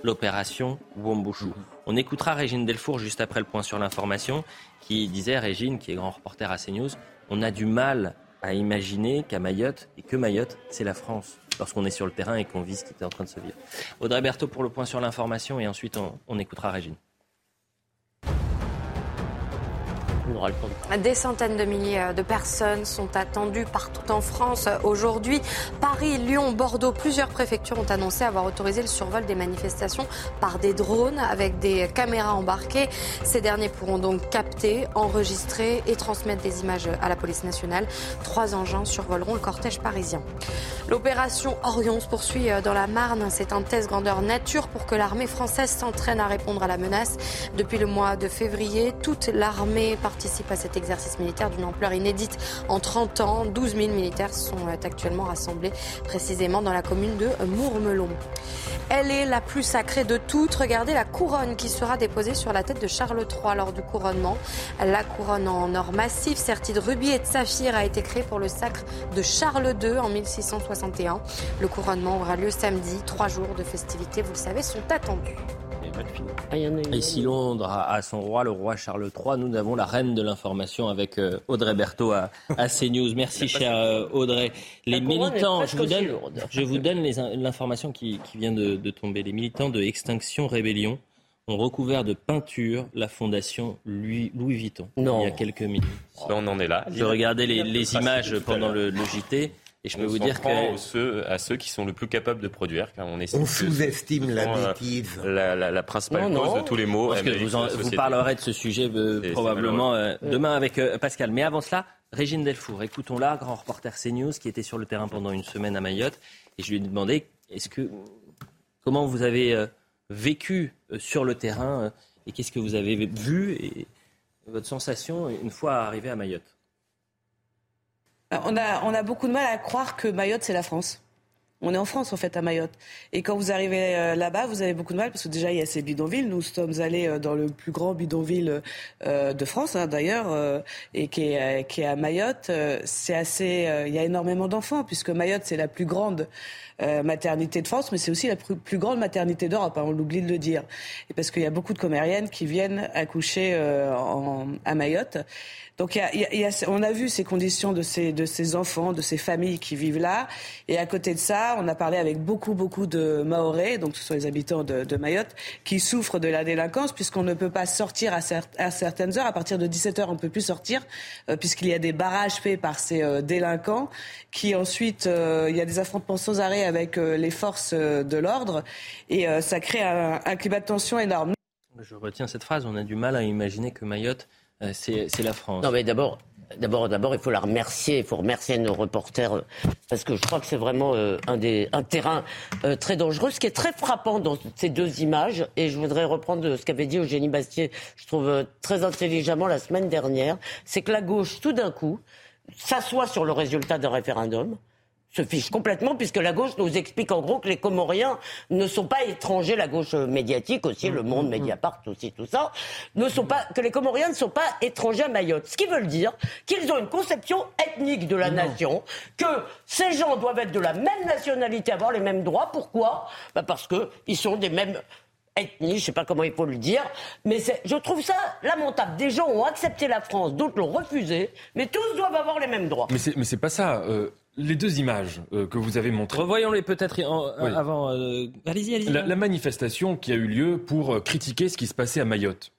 l'opération Wambouchou. On écoutera Régine Delfour juste après le point sur l'information, qui disait, Régine, qui est grand reporter à CNews, on a du mal à imaginer qu'à Mayotte, et que Mayotte, c'est la France lorsqu'on est sur le terrain et qu'on vit ce qui était en train de se vivre. Audrey Berthaud pour le point sur l'information et ensuite on, on écoutera Régine. Des centaines de milliers de personnes sont attendues partout en France aujourd'hui. Paris, Lyon, Bordeaux, plusieurs préfectures ont annoncé avoir autorisé le survol des manifestations par des drones avec des caméras embarquées. Ces derniers pourront donc capter, enregistrer et transmettre des images à la police nationale. Trois engins survoleront le cortège parisien. L'opération Orion se poursuit dans la Marne. C'est un test grandeur nature pour que l'armée française s'entraîne à répondre à la menace. Depuis le mois de février, toute l'armée participe participe à cet exercice militaire d'une ampleur inédite en 30 ans. 12 000 militaires sont euh, actuellement rassemblés précisément dans la commune de Mourmelon. Elle est la plus sacrée de toutes. Regardez la couronne qui sera déposée sur la tête de Charles III lors du couronnement. La couronne en or massif, sertie de rubis et de saphir, a été créée pour le sacre de Charles II en 1661. Le couronnement aura lieu samedi. Trois jours de festivités, vous le savez, sont attendus. Ah, et si Londres a, son roi, le roi Charles III, nous avons la reine de l'information avec euh, Audrey Berthaud à, CNews. Merci, chère euh, Audrey. Les militants, je vous donne, je vous donne l'information qui, vient de, tomber. Les militants de Extinction Rébellion ont recouvert de peinture la fondation Louis, Vuitton il y a quelques minutes. on en est là. Je regardais les, images pendant le, le JT. Et je peux vous dire que ceux, à ceux qui sont le plus capables de produire, car on, on sous-estime la euh, bêtise. La, la, principale cause de tous les maux. Parce que vous, vous, parlerez de ce sujet euh, probablement euh, demain avec Pascal. Mais avant cela, Régine Delfour, écoutons-la, grand reporter CNews qui était sur le terrain pendant une semaine à Mayotte, et je lui ai demandé est-ce que comment vous avez vécu sur le terrain et qu'est-ce que vous avez vu et votre sensation une fois arrivé à Mayotte? On a, on a beaucoup de mal à croire que Mayotte, c'est la France. On est en France, en fait, à Mayotte. Et quand vous arrivez euh, là-bas, vous avez beaucoup de mal, parce que déjà, il y a ces bidonvilles. Nous sommes allés euh, dans le plus grand bidonville euh, de France, hein, d'ailleurs, et qui est, qui est à Mayotte. C'est assez... Il y a énormément d'enfants, puisque Mayotte, c'est la plus grande maternité de France, mais c'est aussi la plus, grande maternité d'Europe, hein, on l'oublie de le dire. Parce qu'il y a beaucoup de comériennes qui viennent accoucher en, à Mayotte. Donc on a vu ces conditions de ces, enfants, de ces familles qui vivent là. Et à côté de ça, on a parlé avec beaucoup, beaucoup de Maorais, donc ce sont les habitants de, Mayotte, qui souffrent de la délinquance puisqu'on ne peut pas sortir à, certaines heures. À partir de 17 heures, on ne peut plus sortir euh, puisqu'il y a des barrages faits par ces euh, délinquants qui ensuite, euh, il y a des affrontements sans arrêt avec les forces de l'ordre et ça crée un, un climat de tension énorme. Je retiens cette phrase. On a du mal à imaginer que Mayotte euh, c'est la France. Non, mais d'abord, D'abord, d'abord, il faut la remercier, il faut remercier nos reporters, euh, parce que je crois que c'est vraiment euh, un, des, un terrain très dangereux. Ce qui est très frappant dans ces deux images, et je voudrais reprendre ce qu'avait dit Eugénie Bastier, je trouve très intelligemment la semaine dernière, c'est que la gauche, tout d'un coup, s'assoit sur le résultat d'un référendum, se fiche complètement, puisque la gauche nous explique en gros que les Comoriens ne sont pas étrangers, la gauche médiatique aussi, le Monde, Mediapart aussi, tout ça, ne sont pas, que les Comoriens ne sont pas étrangers à Mayotte. Ce qui veut dire qu'ils ont une conception ethnique de la nation, que ces gens doivent être de la même nationalité, avoir les mêmes droits. Pourquoi? Bah Parce qu'ils sont des mêmes ethnies, je sais pas comment il faut le dire, mais je trouve ça lamentable. Des gens ont accepté la France, d'autres l'ont refusé, mais tous doivent avoir les mêmes droits. Mais c'est pas ça. Euh, les deux images euh, que vous avez montrées. Revoyons-les peut-être avant. Euh, allez-y, allez-y. La, la, manifestation qui a eu lieu pour euh, critiquer ce qui se passait à Mayotte.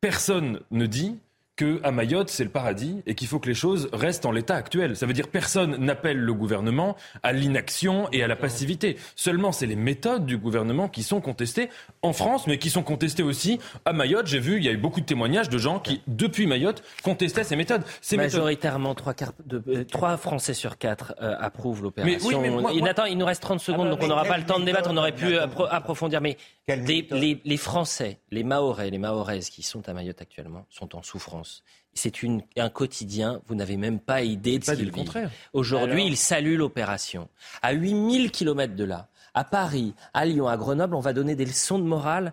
Personne ne dit que à Mayotte, c'est le paradis et qu'il faut que les choses restent en l'état actuel. Ça veut dire personne n'appelle le gouvernement à l'inaction et à la passivité. Seulement, c'est les méthodes du gouvernement qui sont contestées en France, mais qui sont contestées aussi à Mayotte. J'ai vu, il y a eu beaucoup de témoignages de gens qui, depuis Mayotte, contestaient ces méthodes. Ces Majoritairement, Trois, euh, Français sur quatre euh, approuvent l'opération. Mais, oui, mais Nathan, il nous reste 30 secondes, ah bah, donc on n'aura pas le temps de débattre. On aurait pu approfondir. Mais les, les, les Français, les Mahorais, les Mahoraises qui sont à Mayotte actuellement, sont en souffrance c'est un quotidien, vous n'avez même pas idée de ce qu'il vit. Aujourd'hui, il salue l'opération. À 8000 km de là, à Paris, à Lyon, à Grenoble, on va donner des leçons de morale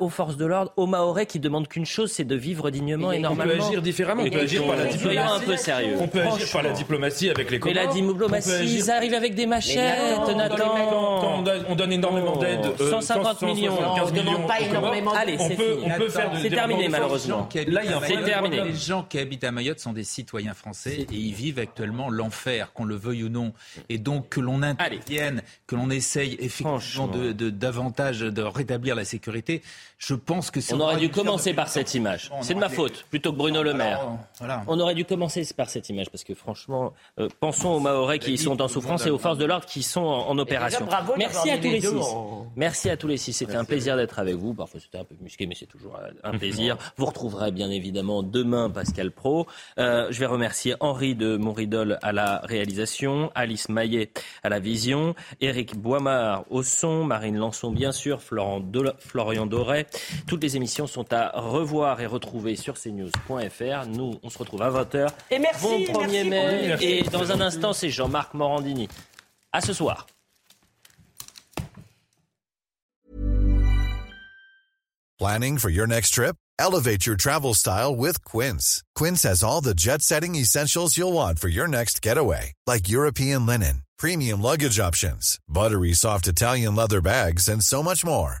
aux forces de l'ordre, aux Maorais qui demandent qu'une chose, c'est de vivre dignement et, normalement. On peut agir différemment. On peut agir par la diplomatie. un peu sérieux. On peut agir par la diplomatie avec les Mais la diplomatie, ils arrivent avec des machettes, Nathan. on donne énormément d'aide. 150 euh, millions. on ne demande pas énormément Allez, c'est terminé malheureusement. Là, c'est terminé. Les gens qui habitent à Mayotte sont des citoyens français et ils vivent actuellement l'enfer, qu'on le veuille ou non. Et donc que l'on intervienne, que l'on essaye effectivement de davantage de rétablir la sécurité. Je pense que On aurait dû commencer par cette image. C'est de ma faute, plutôt que Bruno Le Maire. On aurait dû commencer par cette image, parce que franchement, euh, pensons aux Mahorais qui sont en souffrance et aux forces de l'ordre qui sont en, opération. Merci à tous les six. Merci à tous les six. C'était un plaisir d'être avec vous. Parfois c'était un peu musqué, mais c'est toujours un plaisir. vous retrouverez bien évidemment demain Pascal Pro. Euh, je vais remercier Henri de Monridol à la réalisation, Alice Maillet à la vision, Éric Boimard au son, Marine Lançon bien sûr, Florent Florian toutes les émissions sont à revoir et retrouver sur cnews.fr. Nous, on se retrouve à 20h. Et merci. Bon 1er mai. Et dans un instant, c'est Jean-Marc Morandini. À ce soir. Planning for your next trip? Elevate your travel style with Quince. Quince has all the jet setting essentials you'll want for your next getaway, like European linen, premium luggage options, buttery soft Italian leather bags, and so much more